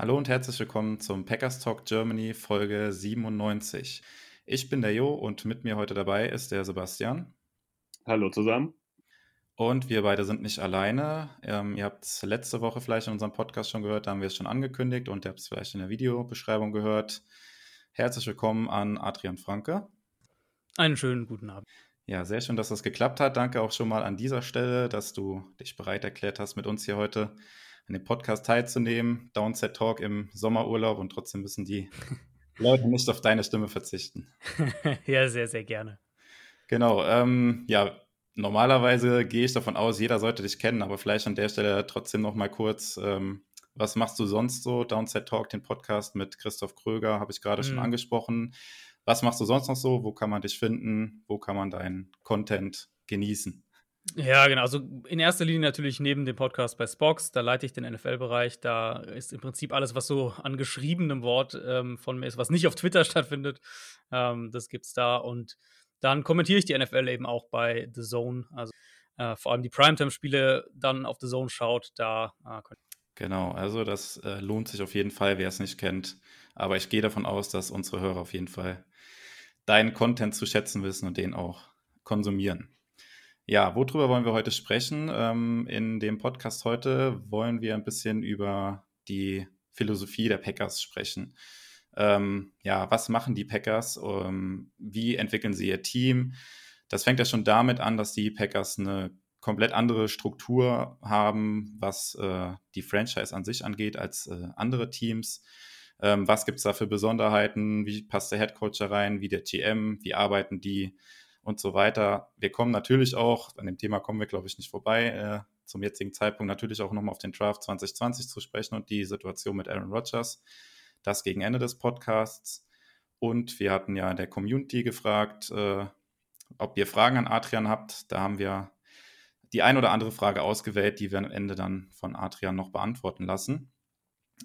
Hallo und herzlich willkommen zum Packers Talk Germany Folge 97. Ich bin der Jo und mit mir heute dabei ist der Sebastian. Hallo zusammen. Und wir beide sind nicht alleine. Ähm, ihr habt es letzte Woche vielleicht in unserem Podcast schon gehört, da haben wir es schon angekündigt und ihr habt es vielleicht in der Videobeschreibung gehört. Herzlich willkommen an Adrian Franke. Einen schönen guten Abend. Ja, sehr schön, dass das geklappt hat. Danke auch schon mal an dieser Stelle, dass du dich bereit erklärt hast, mit uns hier heute an dem Podcast teilzunehmen. Downset Talk im Sommerurlaub und trotzdem müssen die Leute nicht auf deine Stimme verzichten. ja, sehr, sehr gerne. Genau. Ähm, ja, normalerweise gehe ich davon aus, jeder sollte dich kennen, aber vielleicht an der Stelle trotzdem noch mal kurz. Ähm, was machst du sonst so? Downset Talk, den Podcast mit Christoph Kröger, habe ich gerade mhm. schon angesprochen. Was machst du sonst noch so? Wo kann man dich finden? Wo kann man deinen Content genießen? Ja, genau. Also in erster Linie natürlich neben dem Podcast bei Spox, da leite ich den NFL-Bereich. Da ist im Prinzip alles, was so an geschriebenem Wort ähm, von mir ist, was nicht auf Twitter stattfindet. Ähm, das gibt's da. Und dann kommentiere ich die NFL eben auch bei The Zone. Also äh, vor allem die Primetime-Spiele dann auf The Zone schaut, da äh, Genau, also das äh, lohnt sich auf jeden Fall, wer es nicht kennt. Aber ich gehe davon aus, dass unsere Hörer auf jeden Fall deinen Content zu schätzen wissen und den auch konsumieren. Ja, worüber wollen wir heute sprechen? Ähm, in dem Podcast heute wollen wir ein bisschen über die Philosophie der Packers sprechen. Ähm, ja, was machen die Packers? Ähm, wie entwickeln sie ihr Team? Das fängt ja schon damit an, dass die Packers eine komplett andere Struktur haben, was äh, die Franchise an sich angeht, als äh, andere Teams. Ähm, was gibt es da für Besonderheiten? Wie passt der Head Coach da rein? Wie der GM? Wie arbeiten die? Und so weiter. Wir kommen natürlich auch, an dem Thema kommen wir, glaube ich, nicht vorbei, äh, zum jetzigen Zeitpunkt natürlich auch nochmal auf den Draft 2020 zu sprechen und die Situation mit Aaron Rodgers. Das gegen Ende des Podcasts. Und wir hatten ja in der Community gefragt, äh, ob ihr Fragen an Adrian habt. Da haben wir die ein oder andere Frage ausgewählt, die wir am Ende dann von Adrian noch beantworten lassen.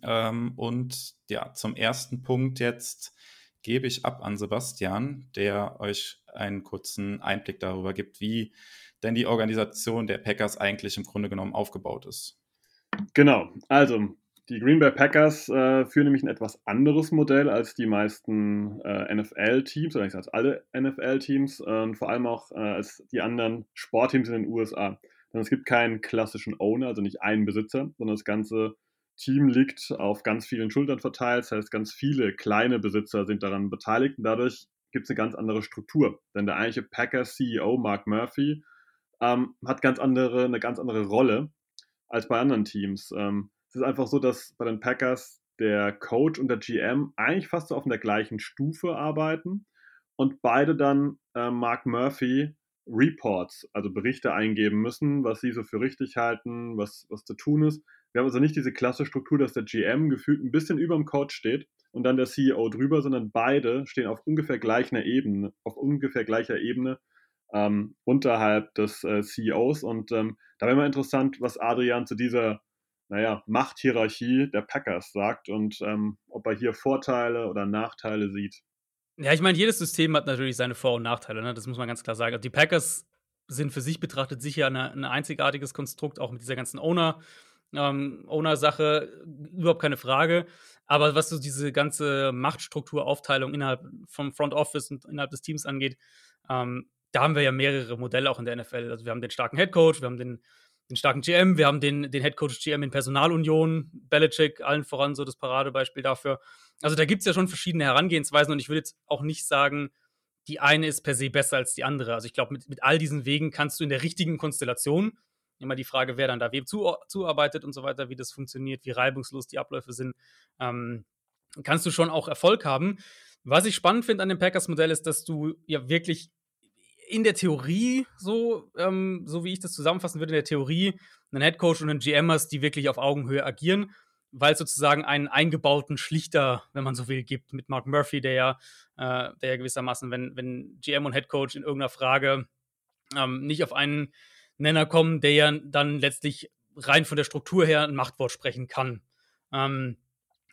Ähm, und ja, zum ersten Punkt jetzt gebe ich ab an Sebastian, der euch einen kurzen Einblick darüber gibt, wie denn die Organisation der Packers eigentlich im Grunde genommen aufgebaut ist. Genau, also die Green Bay Packers äh, führen nämlich ein etwas anderes Modell als die meisten äh, NFL-Teams, oder nicht als alle NFL-Teams äh, und vor allem auch äh, als die anderen Sportteams in den USA. Denn es gibt keinen klassischen Owner, also nicht einen Besitzer, sondern das ganze Team liegt auf ganz vielen Schultern verteilt. Das heißt, ganz viele kleine Besitzer sind daran beteiligt und dadurch gibt es eine ganz andere Struktur. Denn der eigentliche Packers-CEO Mark Murphy ähm, hat ganz andere, eine ganz andere Rolle als bei anderen Teams. Ähm, es ist einfach so, dass bei den Packers der Coach und der GM eigentlich fast so auf der gleichen Stufe arbeiten und beide dann äh, Mark Murphy Reports, also Berichte eingeben müssen, was sie so für richtig halten, was, was zu tun ist. Wir haben also nicht diese klasse Struktur, dass der GM gefühlt ein bisschen über dem Coach steht und dann der CEO drüber, sondern beide stehen auf ungefähr gleicher Ebene, auf ungefähr gleicher Ebene ähm, unterhalb des äh, CEOs. Und ähm, da wäre mal interessant, was Adrian zu dieser naja, Machthierarchie der Packers sagt und ähm, ob er hier Vorteile oder Nachteile sieht. Ja, ich meine, jedes System hat natürlich seine Vor- und Nachteile, ne? das muss man ganz klar sagen. Also die Packers sind für sich betrachtet sicher ein einzigartiges Konstrukt, auch mit dieser ganzen Owner- ähm, Owner-Sache, überhaupt keine Frage. Aber was so diese ganze Machtstrukturaufteilung innerhalb vom Front Office und innerhalb des Teams angeht, ähm, da haben wir ja mehrere Modelle auch in der NFL. Also wir haben den starken Head Coach, wir haben den den starken GM, wir haben den, den Head Coach GM in Personalunion, Belichick, allen voran so das Paradebeispiel dafür. Also da gibt es ja schon verschiedene Herangehensweisen und ich würde jetzt auch nicht sagen, die eine ist per se besser als die andere. Also ich glaube, mit, mit all diesen Wegen kannst du in der richtigen Konstellation, immer die Frage, wer dann da wem zu, zuarbeitet und so weiter, wie das funktioniert, wie reibungslos die Abläufe sind, ähm, kannst du schon auch Erfolg haben. Was ich spannend finde an dem Packers-Modell ist, dass du ja wirklich in der Theorie so, ähm, so wie ich das zusammenfassen würde, in der Theorie einen Headcoach und einen GM hast, die wirklich auf Augenhöhe agieren, weil es sozusagen einen eingebauten Schlichter, wenn man so will, gibt mit Mark Murphy, der ja, äh, der ja gewissermaßen, wenn, wenn GM und Head Coach in irgendeiner Frage ähm, nicht auf einen Nenner kommen, der ja dann letztlich rein von der Struktur her ein Machtwort sprechen kann. Ähm,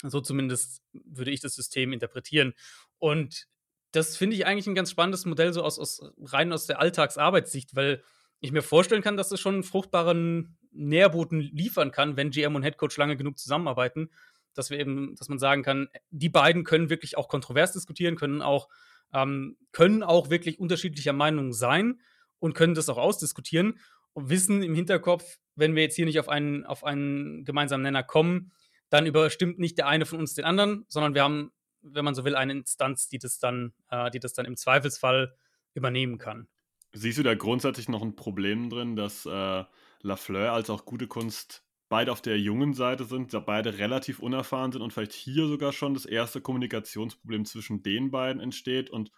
so zumindest würde ich das System interpretieren. Und das finde ich eigentlich ein ganz spannendes Modell, so aus, aus rein aus der Alltagsarbeitssicht, weil ich mir vorstellen kann, dass es schon einen fruchtbaren Nährboten liefern kann, wenn GM und Headcoach lange genug zusammenarbeiten, dass wir eben, dass man sagen kann, die beiden können wirklich auch kontrovers diskutieren, können auch, ähm, können auch wirklich unterschiedlicher Meinung sein und können das auch ausdiskutieren und wissen im Hinterkopf, wenn wir jetzt hier nicht auf einen, auf einen gemeinsamen Nenner kommen, dann überstimmt nicht der eine von uns den anderen, sondern wir haben, wenn man so will, eine Instanz, die das dann, äh, die das dann im Zweifelsfall übernehmen kann. Siehst du da grundsätzlich noch ein Problem drin, dass äh, Lafleur als auch gute Kunst beide auf der jungen Seite sind, da beide relativ unerfahren sind und vielleicht hier sogar schon das erste Kommunikationsproblem zwischen den beiden entsteht und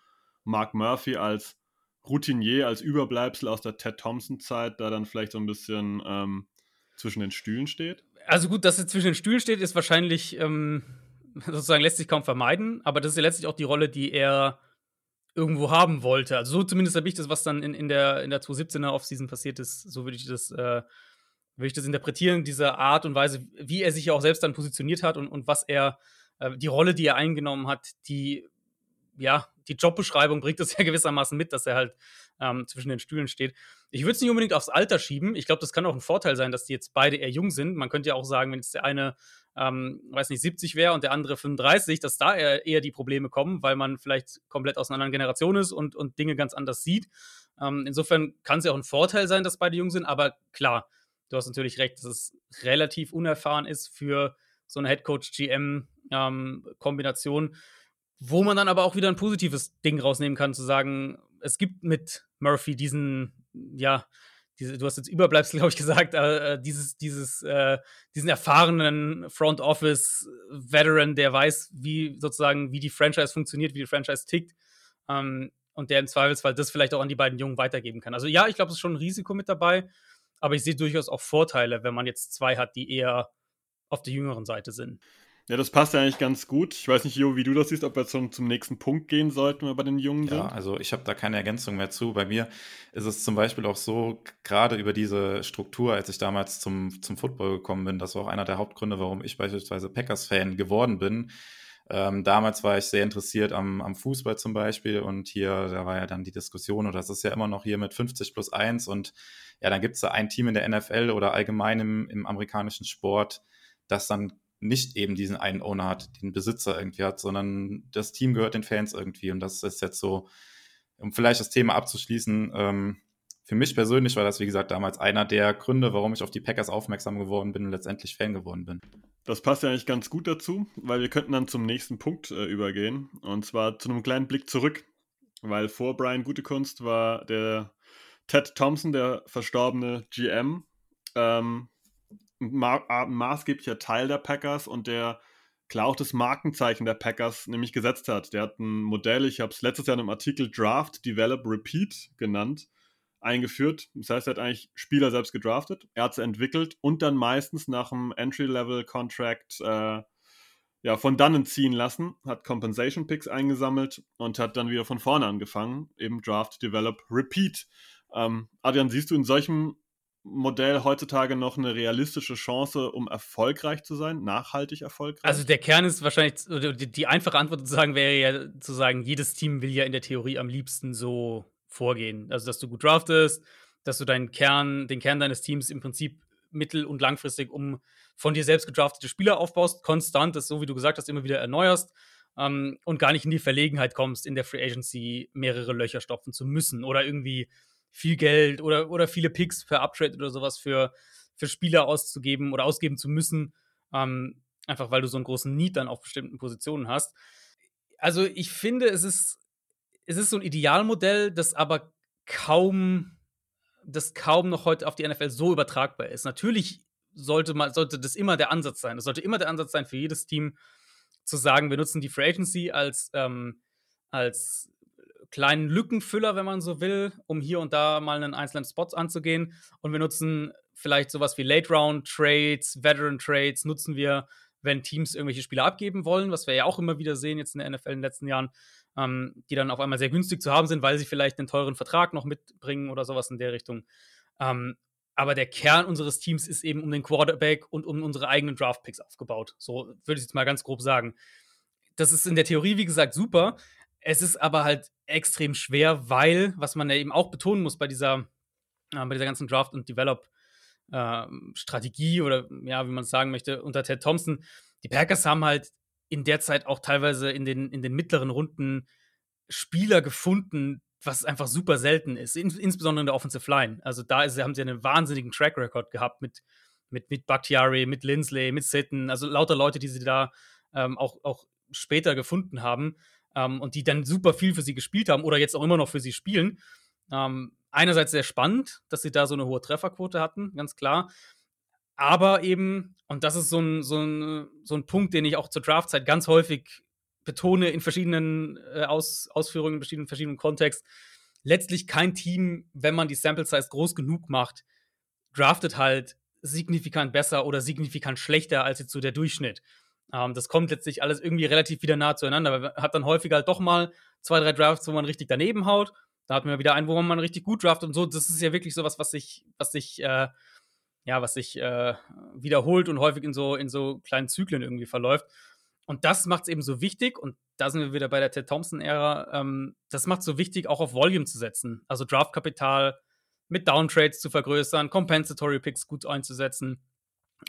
Mark Murphy als Routinier, als Überbleibsel aus der Ted Thompson-Zeit da dann vielleicht so ein bisschen ähm, zwischen den Stühlen steht? Also gut, dass er zwischen den Stühlen steht, ist wahrscheinlich ähm, sozusagen lässt sich kaum vermeiden, aber das ist ja letztlich auch die Rolle, die er irgendwo haben wollte. Also so zumindest habe ich das, was dann in, in der, in der 2017er Offseason passiert ist, so würde ich das, äh, würde ich das interpretieren, diese Art und Weise, wie er sich ja auch selbst dann positioniert hat und, und was er, äh, die Rolle, die er eingenommen hat, die ja, die Jobbeschreibung bringt das ja gewissermaßen mit, dass er halt ähm, zwischen den Stühlen steht. Ich würde es nicht unbedingt aufs Alter schieben. Ich glaube, das kann auch ein Vorteil sein, dass die jetzt beide eher jung sind. Man könnte ja auch sagen, wenn jetzt der eine, ähm, weiß nicht, 70 wäre und der andere 35, dass da eher, eher, die Probleme kommen, weil man vielleicht komplett aus einer anderen Generation ist und, und Dinge ganz anders sieht. Ähm, insofern kann es ja auch ein Vorteil sein, dass beide jung sind, aber klar, du hast natürlich recht, dass es relativ unerfahren ist für so eine Headcoach-GM-Kombination. Wo man dann aber auch wieder ein positives Ding rausnehmen kann, zu sagen, es gibt mit Murphy diesen, ja, diese, du hast jetzt Überbleibsel, glaube ich, gesagt, äh, dieses, dieses, äh, diesen erfahrenen Front Office Veteran, der weiß, wie sozusagen, wie die Franchise funktioniert, wie die Franchise tickt. Ähm, und der im Zweifelsfall das vielleicht auch an die beiden Jungen weitergeben kann. Also ja, ich glaube, es ist schon ein Risiko mit dabei, aber ich sehe durchaus auch Vorteile, wenn man jetzt zwei hat, die eher auf der jüngeren Seite sind. Ja, das passt ja eigentlich ganz gut. Ich weiß nicht, Jo, wie du das siehst, ob wir zum, zum nächsten Punkt gehen sollten, wenn wir bei den Jungen sind. Ja, also ich habe da keine Ergänzung mehr zu. Bei mir ist es zum Beispiel auch so, gerade über diese Struktur, als ich damals zum, zum Football gekommen bin, das war auch einer der Hauptgründe, warum ich beispielsweise Packers-Fan geworden bin. Ähm, damals war ich sehr interessiert am, am Fußball zum Beispiel und hier, da war ja dann die Diskussion, und das ist ja immer noch hier mit 50 plus 1 und ja, dann gibt es da ein Team in der NFL oder allgemein im, im amerikanischen Sport, das dann nicht eben diesen einen Owner hat, den Besitzer irgendwie hat, sondern das Team gehört den Fans irgendwie. Und das ist jetzt so, um vielleicht das Thema abzuschließen, ähm, für mich persönlich war das, wie gesagt, damals einer der Gründe, warum ich auf die Packers aufmerksam geworden bin und letztendlich Fan geworden bin. Das passt ja eigentlich ganz gut dazu, weil wir könnten dann zum nächsten Punkt äh, übergehen. Und zwar zu einem kleinen Blick zurück. Weil vor Brian Gutekunst war der Ted Thompson, der verstorbene GM. Ähm, ma maßgeblicher Teil der Packers und der klar auch das Markenzeichen der Packers nämlich gesetzt hat. Der hat ein Modell, ich habe es letztes Jahr in einem Artikel Draft, Develop, Repeat genannt, eingeführt. Das heißt, er hat eigentlich Spieler selbst gedraftet, er hat sie entwickelt und dann meistens nach einem Entry-Level-Contract äh, ja, von dannen ziehen lassen, hat Compensation Picks eingesammelt und hat dann wieder von vorne angefangen, eben Draft, Develop, Repeat. Ähm, Adrian, siehst du in solchem Modell heutzutage noch eine realistische Chance, um erfolgreich zu sein, nachhaltig erfolgreich? Also der Kern ist wahrscheinlich, die, einfache Antwort zu sagen wäre ja zu sagen, jedes Team will ja in der Theorie am liebsten so vorgehen. Also dass du gut draftest, dass du deinen Kern, den Kern deines Teams im Prinzip mittel- und langfristig um von dir selbst gedraftete Spieler aufbaust, konstant, das so wie du gesagt hast, immer wieder erneuerst ähm, und gar nicht in die Verlegenheit kommst, in der Free Agency mehrere Löcher stopfen zu müssen oder irgendwie viel Geld oder, oder viele Picks für Uptrade oder sowas für, für Spieler auszugeben oder ausgeben zu müssen. Ähm, einfach weil du so einen großen Need dann auf bestimmten Positionen hast. Also ich finde, es ist, es ist so ein Idealmodell, das aber kaum, das kaum noch heute auf die NFL so übertragbar ist. Natürlich sollte, man, sollte das immer der Ansatz sein. Es sollte immer der Ansatz sein für jedes Team, zu sagen, wir nutzen die Free Agency als, ähm, als kleinen Lückenfüller, wenn man so will, um hier und da mal einen einzelnen Spots anzugehen. Und wir nutzen vielleicht sowas wie Late Round Trades, Veteran Trades, nutzen wir, wenn Teams irgendwelche Spieler abgeben wollen, was wir ja auch immer wieder sehen jetzt in der NFL in den letzten Jahren, ähm, die dann auf einmal sehr günstig zu haben sind, weil sie vielleicht einen teuren Vertrag noch mitbringen oder sowas in der Richtung. Ähm, aber der Kern unseres Teams ist eben um den Quarterback und um unsere eigenen Draftpicks aufgebaut. So würde ich jetzt mal ganz grob sagen. Das ist in der Theorie, wie gesagt, super. Es ist aber halt extrem schwer, weil, was man ja eben auch betonen muss bei dieser, äh, bei dieser ganzen Draft- und Develop-Strategie ähm, oder ja, wie man es sagen möchte, unter Ted Thompson, die Packers haben halt in der Zeit auch teilweise in den, in den mittleren Runden Spieler gefunden, was einfach super selten ist, in, insbesondere in der Offensive Line. Also da ist, haben sie einen wahnsinnigen Track Record gehabt mit, mit, mit Bakhtiari, mit Lindsley, mit Sitten, also lauter Leute, die sie da ähm, auch, auch später gefunden haben ähm, und die dann super viel für sie gespielt haben oder jetzt auch immer noch für sie spielen. Ähm, einerseits sehr spannend, dass sie da so eine hohe Trefferquote hatten, ganz klar. Aber eben, und das ist so ein, so ein, so ein Punkt, den ich auch zur Draftzeit ganz häufig betone in verschiedenen äh, Aus, Ausführungen, in verschiedenen, verschiedenen Kontext, letztlich kein Team, wenn man die Sample Size groß genug macht, draftet halt signifikant besser oder signifikant schlechter als jetzt so der Durchschnitt. Ähm, das kommt letztlich alles irgendwie relativ wieder nah zueinander. Man hat dann häufig halt doch mal zwei, drei Drafts, wo man richtig daneben haut. Da hat man wieder einen, wo man richtig gut draftet und so. Das ist ja wirklich sowas, was sich, was sich, äh, ja, was sich äh, wiederholt und häufig in so, in so kleinen Zyklen irgendwie verläuft. Und das macht es eben so wichtig, und da sind wir wieder bei der Ted Thompson-Ära, ähm, das macht es so wichtig, auch auf Volume zu setzen. Also Draftkapital mit Downtrades zu vergrößern, Compensatory Picks gut einzusetzen,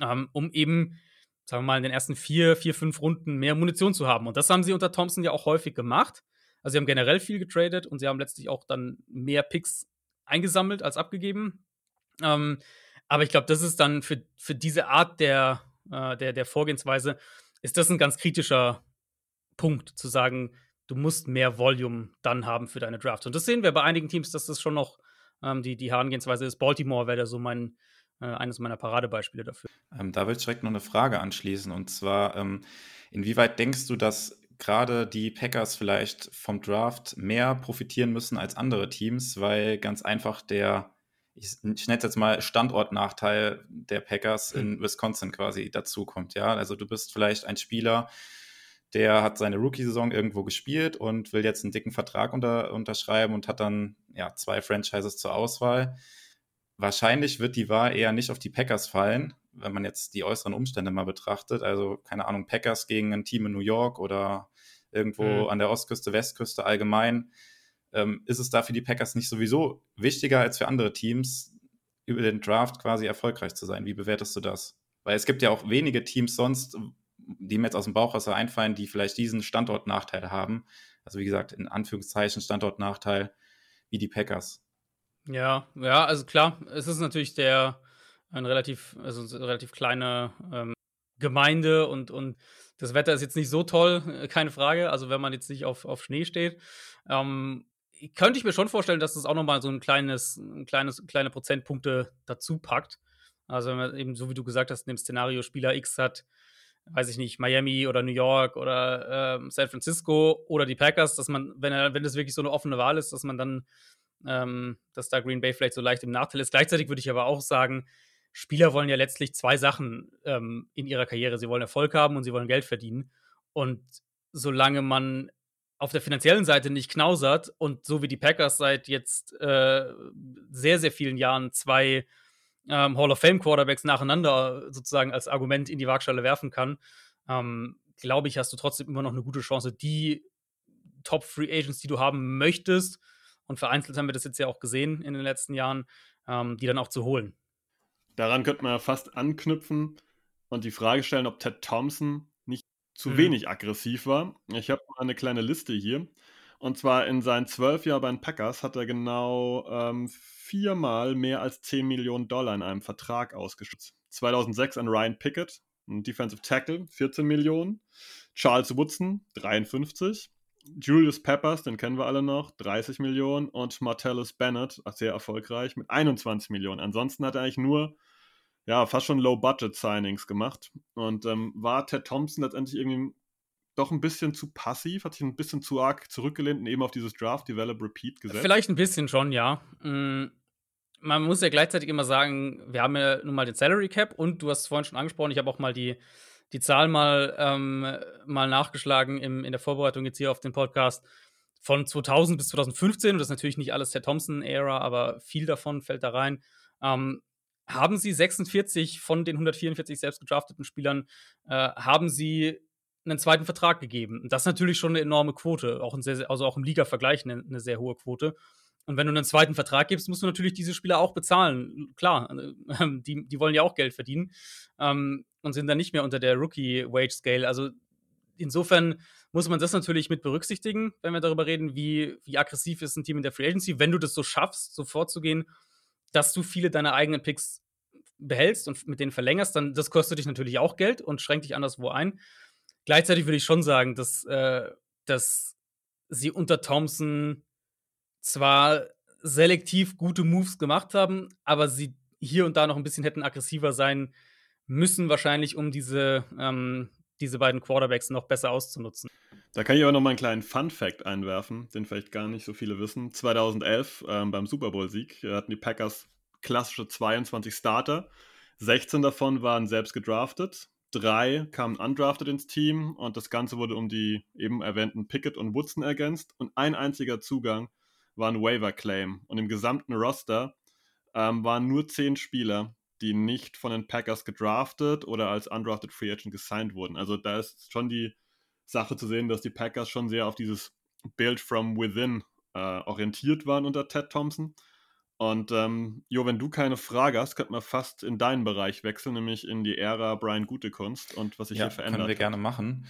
ähm, um eben, sagen wir mal, in den ersten vier, vier, fünf Runden mehr Munition zu haben. Und das haben sie unter Thompson ja auch häufig gemacht. Also sie haben generell viel getradet und sie haben letztlich auch dann mehr Picks eingesammelt als abgegeben. Ähm, aber ich glaube, das ist dann für, für diese Art der, äh, der, der Vorgehensweise ist das ein ganz kritischer Punkt, zu sagen, du musst mehr Volume dann haben für deine Draft. Und das sehen wir bei einigen Teams, dass das schon noch ähm, die, die Herangehensweise ist. Baltimore wäre da so mein, äh, eines meiner Paradebeispiele dafür. Ähm, da will ich direkt noch eine Frage anschließen. Und zwar, ähm, inwieweit denkst du, dass gerade die Packers vielleicht vom Draft mehr profitieren müssen als andere Teams, weil ganz einfach der ich, ich nenne es jetzt mal Standortnachteil der Packers in hm. Wisconsin quasi dazukommt. Ja, also du bist vielleicht ein Spieler, der hat seine Rookie-Saison irgendwo gespielt und will jetzt einen dicken Vertrag unter, unterschreiben und hat dann ja zwei Franchises zur Auswahl. Wahrscheinlich wird die Wahl eher nicht auf die Packers fallen, wenn man jetzt die äußeren Umstände mal betrachtet. Also, keine Ahnung, Packers gegen ein Team in New York oder irgendwo mhm. an der Ostküste, Westküste allgemein ähm, ist es da für die Packers nicht sowieso wichtiger als für andere Teams, über den Draft quasi erfolgreich zu sein? Wie bewertest du das? Weil es gibt ja auch wenige Teams sonst, die mir jetzt aus dem Bauchwasser einfallen, die vielleicht diesen Standortnachteil haben. Also wie gesagt, in Anführungszeichen Standortnachteil wie die Packers. Ja, ja, also klar, es ist natürlich der ein relativ, also eine relativ kleine ähm, Gemeinde und, und das Wetter ist jetzt nicht so toll, keine Frage. Also wenn man jetzt nicht auf, auf Schnee steht. Ähm, könnte ich mir schon vorstellen, dass das auch nochmal so ein kleines, ein kleines, kleine Prozentpunkte dazu packt. Also wenn man eben, so wie du gesagt hast, in dem Szenario Spieler X hat, weiß ich nicht, Miami oder New York oder äh, San Francisco oder die Packers, dass man, wenn er, wenn das wirklich so eine offene Wahl ist, dass man dann, ähm, dass da Green Bay vielleicht so leicht im Nachteil ist. Gleichzeitig würde ich aber auch sagen, Spieler wollen ja letztlich zwei Sachen ähm, in ihrer Karriere. Sie wollen Erfolg haben und sie wollen Geld verdienen. Und solange man auf der finanziellen Seite nicht knausert und so wie die Packers seit jetzt äh, sehr, sehr vielen Jahren zwei ähm, Hall of Fame Quarterbacks nacheinander sozusagen als Argument in die Waagschale werfen kann, ähm, glaube ich, hast du trotzdem immer noch eine gute Chance, die Top Free Agents, die du haben möchtest, und vereinzelt haben wir das jetzt ja auch gesehen in den letzten Jahren, ähm, die dann auch zu holen. Daran könnte man ja fast anknüpfen und die Frage stellen, ob Ted Thompson zu mhm. wenig aggressiv war. Ich habe mal eine kleine Liste hier. Und zwar in seinen zwölf Jahren bei den Packers hat er genau ähm, viermal mehr als 10 Millionen Dollar in einem Vertrag ausgeschüttet. 2006 an Ryan Pickett, ein Defensive Tackle, 14 Millionen. Charles Woodson, 53. Julius Peppers, den kennen wir alle noch, 30 Millionen. Und Martellus Bennett, sehr erfolgreich, mit 21 Millionen. Ansonsten hat er eigentlich nur ja, fast schon Low-Budget-Signings gemacht. Und ähm, war Ted Thompson letztendlich irgendwie doch ein bisschen zu passiv, hat sich ein bisschen zu arg zurückgelehnt und eben auf dieses Draft, Develop, Repeat gesetzt? Vielleicht ein bisschen schon, ja. Mm, man muss ja gleichzeitig immer sagen, wir haben ja nun mal den Salary Cap und du hast es vorhin schon angesprochen, ich habe auch mal die die Zahl mal, ähm, mal nachgeschlagen im, in der Vorbereitung jetzt hier auf den Podcast. Von 2000 bis 2015, und das ist natürlich nicht alles der Thompson-Ära, aber viel davon fällt da rein, ähm, haben sie 46 von den 144 selbst gedrafteten Spielern, äh, haben sie einen zweiten Vertrag gegeben. Das ist natürlich schon eine enorme Quote, auch sehr, also auch im Liga-Vergleich eine, eine, sehr hohe Quote. Und wenn du einen zweiten Vertrag gibst, musst du natürlich diese Spieler auch bezahlen. Klar, äh, die, die wollen ja auch Geld verdienen ähm, und sind dann nicht mehr unter der Rookie-Wage-Scale. Also insofern muss man das natürlich mit berücksichtigen, wenn wir darüber reden, wie, wie aggressiv ist ein Team in der Free Agency. Wenn du das so schaffst, so vorzugehen, dass du viele deiner eigenen Picks behältst und mit denen verlängerst, dann das kostet dich natürlich auch Geld und schränkt dich anderswo ein. Gleichzeitig würde ich schon sagen, dass, äh, dass sie unter Thompson zwar selektiv gute Moves gemacht haben, aber sie hier und da noch ein bisschen hätten aggressiver sein müssen, wahrscheinlich, um diese, ähm, diese beiden Quarterbacks noch besser auszunutzen. Da kann ich aber noch mal einen kleinen Fun-Fact einwerfen, den vielleicht gar nicht so viele wissen. 2011 ähm, beim Super Bowl-Sieg äh, hatten die Packers klassische 22 Starter. 16 davon waren selbst gedraftet drei kamen undrafted ins Team und das Ganze wurde um die eben erwähnten Pickett und Woodson ergänzt und ein einziger Zugang war ein Waiver Claim und im gesamten Roster ähm, waren nur zehn Spieler, die nicht von den Packers gedraftet oder als undrafted Free Agent gesigned wurden. Also da ist schon die Sache zu sehen, dass die Packers schon sehr auf dieses Build from within äh, orientiert waren unter Ted Thompson und ähm, Jo, wenn du keine Frage hast, könnten wir fast in deinen Bereich wechseln, nämlich in die Ära Brian Gutekunst und was sich ja, hier verändert. Können wir hat. gerne machen.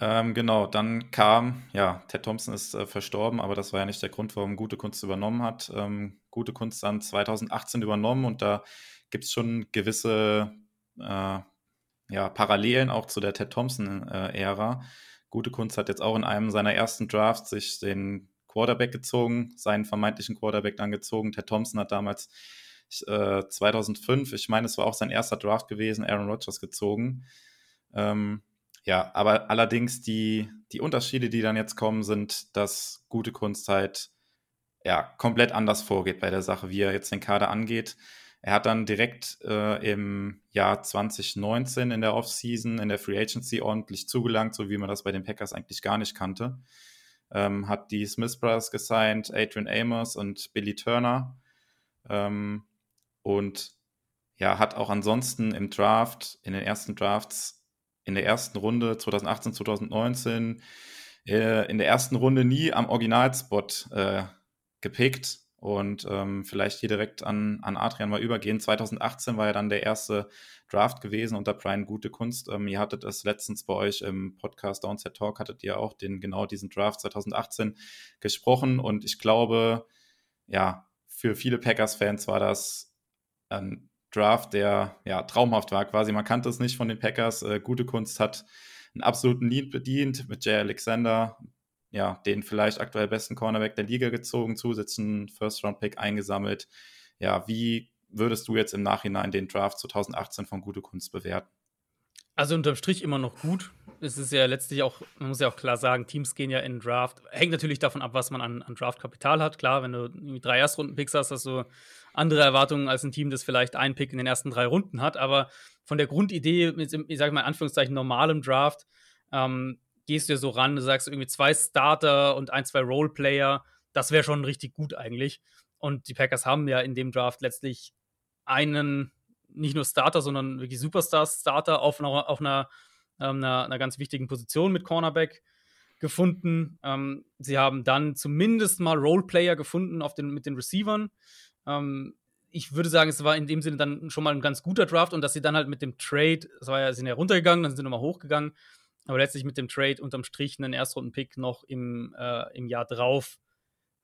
Ähm, genau, dann kam, ja, Ted Thompson ist äh, verstorben, aber das war ja nicht der Grund, warum Gute Kunst übernommen hat. Ähm, Gute Kunst dann 2018 übernommen und da gibt es schon gewisse äh, ja, Parallelen auch zu der Ted Thompson-Ära. Äh, Gute Kunst hat jetzt auch in einem seiner ersten Drafts sich den Quarterback gezogen, seinen vermeintlichen Quarterback dann gezogen. Ted Thompson hat damals äh, 2005, ich meine, es war auch sein erster Draft gewesen, Aaron Rodgers gezogen. Ähm, ja, aber allerdings die, die Unterschiede, die dann jetzt kommen, sind, dass gute Kunst halt ja, komplett anders vorgeht bei der Sache, wie er jetzt den Kader angeht. Er hat dann direkt äh, im Jahr 2019 in der Offseason, in der Free Agency ordentlich zugelangt, so wie man das bei den Packers eigentlich gar nicht kannte ähm, hat die Smith Brothers gesigned, Adrian Amos und Billy Turner. Ähm, und ja, hat auch ansonsten im Draft, in den ersten Drafts, in der ersten Runde 2018, 2019, äh, in der ersten Runde nie am Originalspot äh, gepickt. Und ähm, vielleicht hier direkt an, an Adrian mal übergehen. 2018 war ja dann der erste Draft gewesen unter Brian Gute Kunst. Ähm, ihr hattet es letztens bei euch im Podcast Downset Talk, hattet ihr auch den, genau diesen Draft 2018 gesprochen. Und ich glaube, ja, für viele Packers-Fans war das ein Draft, der ja traumhaft war quasi. Man kannte es nicht von den Packers. Äh, Gute Kunst hat einen absoluten Lead bedient mit Jay Alexander, ja, den vielleicht aktuell besten Cornerback der Liga gezogen, zusätzlichen First-Round-Pick eingesammelt. Ja, wie würdest du jetzt im Nachhinein den Draft 2018 von Gute Kunst bewerten? Also unterm Strich immer noch gut. Es ist ja letztlich auch, man muss ja auch klar sagen, Teams gehen ja in den Draft. Hängt natürlich davon ab, was man an, an Draftkapital hat. Klar, wenn du drei Erstrunden-Picks hast, hast du andere Erwartungen als ein Team, das vielleicht einen Pick in den ersten drei Runden hat. Aber von der Grundidee, ich sage mal in Anführungszeichen, normalem Draft, ähm, gehst du ja so ran, du sagst irgendwie zwei Starter und ein, zwei Roleplayer. Das wäre schon richtig gut eigentlich. Und die Packers haben ja in dem Draft letztlich einen, nicht nur Starter, sondern wirklich Superstar-Starter auf einer, auf einer, ähm, einer, einer, ganz wichtigen Position mit Cornerback gefunden. Ähm, sie haben dann zumindest mal Roleplayer gefunden auf den, mit den Receivern. Ähm, ich würde sagen, es war in dem Sinne dann schon mal ein ganz guter Draft und dass sie dann halt mit dem Trade, es war ja, sind ja runtergegangen, dann sind sie nochmal hochgegangen, aber letztlich mit dem Trade unterm Strich einen Erstrunden-Pick noch im, äh, im Jahr drauf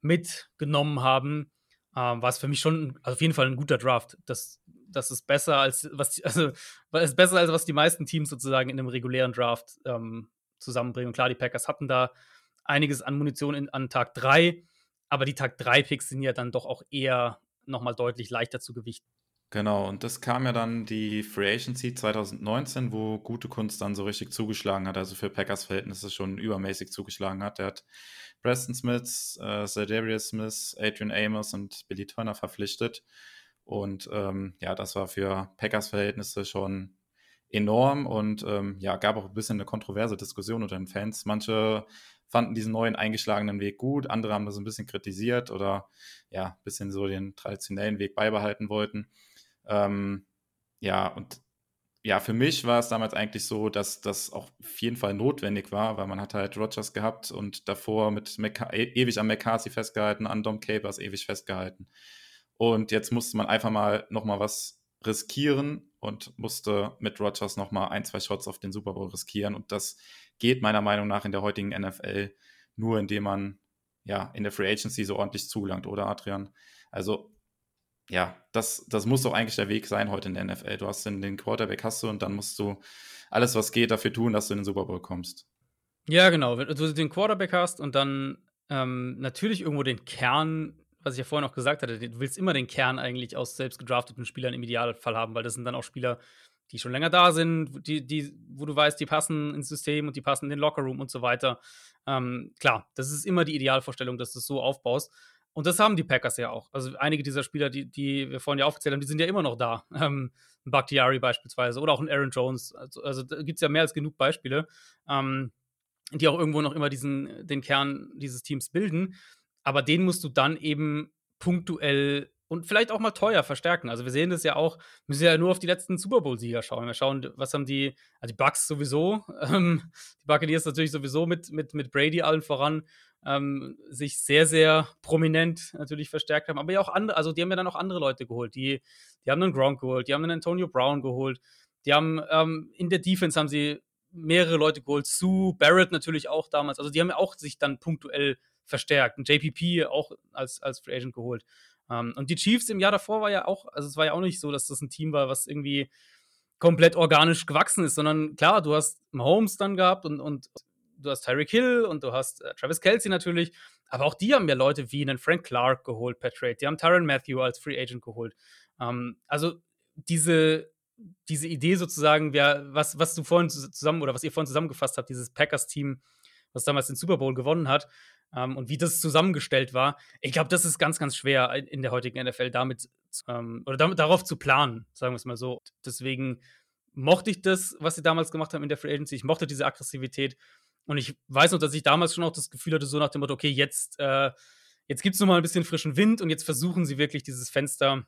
mitgenommen haben, ähm, war es für mich schon also auf jeden Fall ein guter Draft. Das, das ist besser als was also ist besser als was die meisten Teams sozusagen in einem regulären Draft ähm, zusammenbringen. Und klar, die Packers hatten da einiges an Munition in, an Tag 3, aber die Tag 3 Picks sind ja dann doch auch eher nochmal deutlich leichter zu gewichten. Genau, und das kam ja dann die Free Agency 2019, wo gute Kunst dann so richtig zugeschlagen hat, also für Packers Verhältnisse schon übermäßig zugeschlagen hat. Er hat Preston Smith, äh, Smith, Adrian Amos und Billy Turner verpflichtet. Und ähm, ja, das war für Packers Verhältnisse schon enorm und ähm, ja, gab auch ein bisschen eine kontroverse Diskussion unter den Fans. Manche fanden diesen neuen eingeschlagenen Weg gut, andere haben das ein bisschen kritisiert oder ja, ein bisschen so den traditionellen Weg beibehalten wollten. Ähm, ja, und ja, für mich war es damals eigentlich so, dass das auch auf jeden Fall notwendig war, weil man hat halt Rogers gehabt und davor mit McC e ewig an McCarthy festgehalten, an Dom Capers ewig festgehalten. Und jetzt musste man einfach mal nochmal was riskieren und musste mit Rogers nochmal ein, zwei Shots auf den Super Bowl riskieren. Und das geht meiner Meinung nach in der heutigen NFL nur, indem man ja in der Free Agency so ordentlich zulangt, oder Adrian? Also ja, das, das muss doch eigentlich der Weg sein heute in der NFL. Du hast den, den Quarterback hast du und dann musst du alles, was geht, dafür tun, dass du in den Super Bowl kommst. Ja, genau. Wenn du den Quarterback hast und dann ähm, natürlich irgendwo den Kern, was ich ja vorhin auch gesagt hatte, du willst immer den Kern eigentlich aus selbst gedrafteten Spielern im Idealfall haben, weil das sind dann auch Spieler, die schon länger da sind, die, die, wo du weißt, die passen ins System und die passen in den Lockerroom und so weiter. Ähm, klar, das ist immer die Idealvorstellung, dass du es so aufbaust. Und das haben die Packers ja auch. Also einige dieser Spieler, die, die wir vorhin ja aufgezählt haben, die sind ja immer noch da. Ähm, Bakhtiari beispielsweise oder auch ein Aaron Jones. Also, also da gibt es ja mehr als genug Beispiele, ähm, die auch irgendwo noch immer diesen, den Kern dieses Teams bilden. Aber den musst du dann eben punktuell und vielleicht auch mal teuer verstärken. Also wir sehen das ja auch, müssen ja nur auf die letzten Super Bowl-Sieger schauen. Wir schauen, was haben die, also die Bucks sowieso, ähm, die Buccaneers natürlich sowieso mit, mit, mit Brady allen voran ähm, sich sehr, sehr prominent natürlich verstärkt haben. Aber ja auch andere, also die haben ja dann auch andere Leute geholt. Die, die haben einen Gronk geholt, die haben einen Antonio Brown geholt, die haben ähm, in der Defense haben sie mehrere Leute geholt. Sue, Barrett natürlich auch damals. Also die haben ja auch sich dann punktuell verstärkt. Und JPP auch als, als Free Agent geholt. Um, ähm, und die Chiefs im Jahr davor war ja auch, also es war ja auch nicht so, dass das ein Team war, was irgendwie komplett organisch gewachsen ist, sondern klar, du hast Mahomes dann gehabt und, und du hast Tyreek Hill und du hast äh, Travis Kelsey natürlich, aber auch die haben ja Leute wie einen Frank Clark geholt per Trade, die haben Tyron Matthew als Free Agent geholt. Ähm, also diese, diese Idee sozusagen, wer, was, was du vorhin zusammen oder was ihr vorhin zusammengefasst habt, dieses Packers-Team, was damals den Super Bowl gewonnen hat, ähm, und wie das zusammengestellt war, ich glaube, das ist ganz, ganz schwer in der heutigen NFL damit ähm, oder damit, darauf zu planen, sagen wir es mal so. Deswegen mochte ich das, was sie damals gemacht haben in der Free Agency. Ich mochte diese Aggressivität und ich weiß noch, dass ich damals schon auch das Gefühl hatte, so nach dem Motto, okay, jetzt, äh, jetzt gibt es noch mal ein bisschen frischen Wind und jetzt versuchen sie wirklich dieses Fenster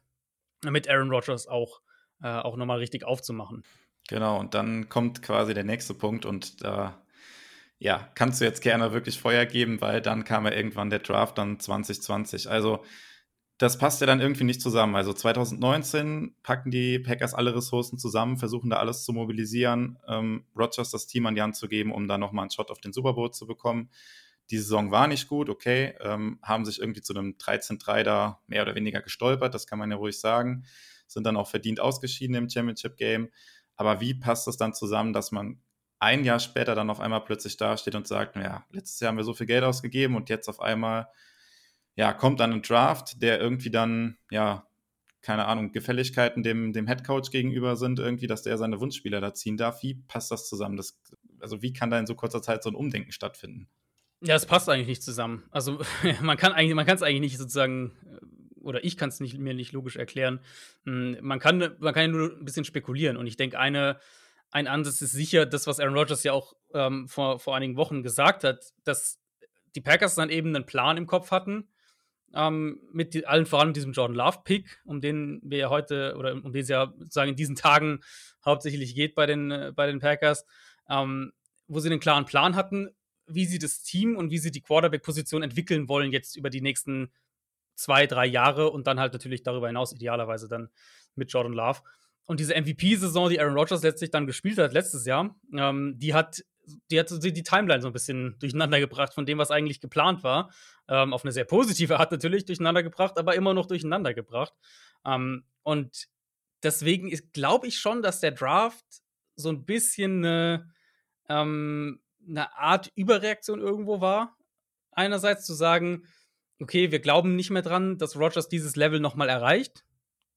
mit Aaron Rodgers auch, äh, auch nochmal richtig aufzumachen. Genau, und dann kommt quasi der nächste Punkt und da ja, kannst du jetzt gerne wirklich Feuer geben, weil dann kam ja irgendwann der Draft dann 2020. Also das passt ja dann irgendwie nicht zusammen. Also 2019 packen die Packers alle Ressourcen zusammen, versuchen da alles zu mobilisieren, ähm, Rodgers das Team an die Hand zu geben, um dann nochmal einen Shot auf den Super Bowl zu bekommen. Die Saison war nicht gut, okay, ähm, haben sich irgendwie zu einem 13-3 da mehr oder weniger gestolpert, das kann man ja ruhig sagen, sind dann auch verdient ausgeschieden im Championship Game. Aber wie passt das dann zusammen, dass man ein Jahr später dann auf einmal plötzlich dasteht und sagt, ja, letztes Jahr haben wir so viel Geld ausgegeben und jetzt auf einmal ja, kommt dann ein Draft, der irgendwie dann, ja, keine Ahnung, Gefälligkeiten dem, dem Headcoach gegenüber sind, irgendwie, dass der seine Wunschspieler da ziehen darf. Wie passt das zusammen? Das, also, wie kann da in so kurzer Zeit so ein Umdenken stattfinden? Ja, es passt eigentlich nicht zusammen. Also, man kann eigentlich, man kann es eigentlich nicht sozusagen, äh, oder ich kann es mir nicht logisch erklären. Hm, man kann, man kann ja nur ein bisschen spekulieren. Und ich denke, eine, ein Ansatz ist sicher, das, was Aaron Rodgers ja auch ähm, vor, vor einigen Wochen gesagt hat, dass die Packers dann eben einen Plan im Kopf hatten, ähm, mit die, allen voran diesem Jordan Love-Pick, um den wir ja heute oder um den es ja sozusagen in diesen Tagen hauptsächlich geht bei den, äh, bei den Packers, ähm, wo sie einen klaren Plan hatten, wie sie das Team und wie sie die Quarterback-Position entwickeln wollen, jetzt über die nächsten zwei, drei Jahre und dann halt natürlich darüber hinaus idealerweise dann mit Jordan Love. Und diese MVP-Saison, die Aaron Rodgers letztlich dann gespielt hat letztes Jahr, ähm, die hat die hat die Timeline so ein bisschen durcheinander gebracht von dem, was eigentlich geplant war. Ähm, auf eine sehr positive Art natürlich durcheinander gebracht, aber immer noch durcheinander gebracht. Ähm, und deswegen glaube ich schon, dass der Draft so ein bisschen eine, ähm, eine Art Überreaktion irgendwo war. Einerseits zu sagen, okay, wir glauben nicht mehr dran, dass Rogers dieses Level nochmal erreicht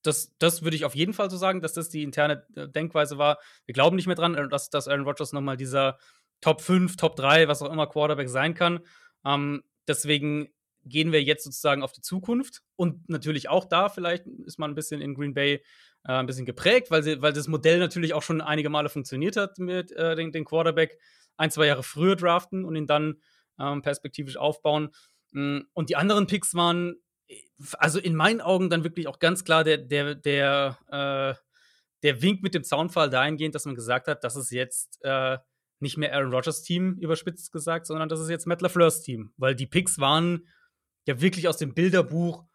das, das würde ich auf jeden Fall so sagen, dass das die interne äh, Denkweise war. Wir glauben nicht mehr dran, äh, dass, dass Aaron Rodgers nochmal dieser Top 5, Top 3, was auch immer Quarterback sein kann. Ähm, deswegen gehen wir jetzt sozusagen auf die Zukunft und natürlich auch da vielleicht ist man ein bisschen in Green Bay äh, ein bisschen geprägt, weil, sie, weil das Modell natürlich auch schon einige Male funktioniert hat mit äh, den, den Quarterback ein, zwei Jahre früher draften und ihn dann ähm, perspektivisch aufbauen. Mm, und die anderen Picks waren, also in meinen Augen dann wirklich auch ganz klar der, der, der, äh, der Wink mit dem Zaunfall dahingehend, dass man gesagt hat, das ist jetzt äh, nicht mehr Aaron Rodgers Team, überspitzt gesagt, sondern das ist jetzt Matt LaFleurs Team, weil die Picks waren ja wirklich aus dem Bilderbuch,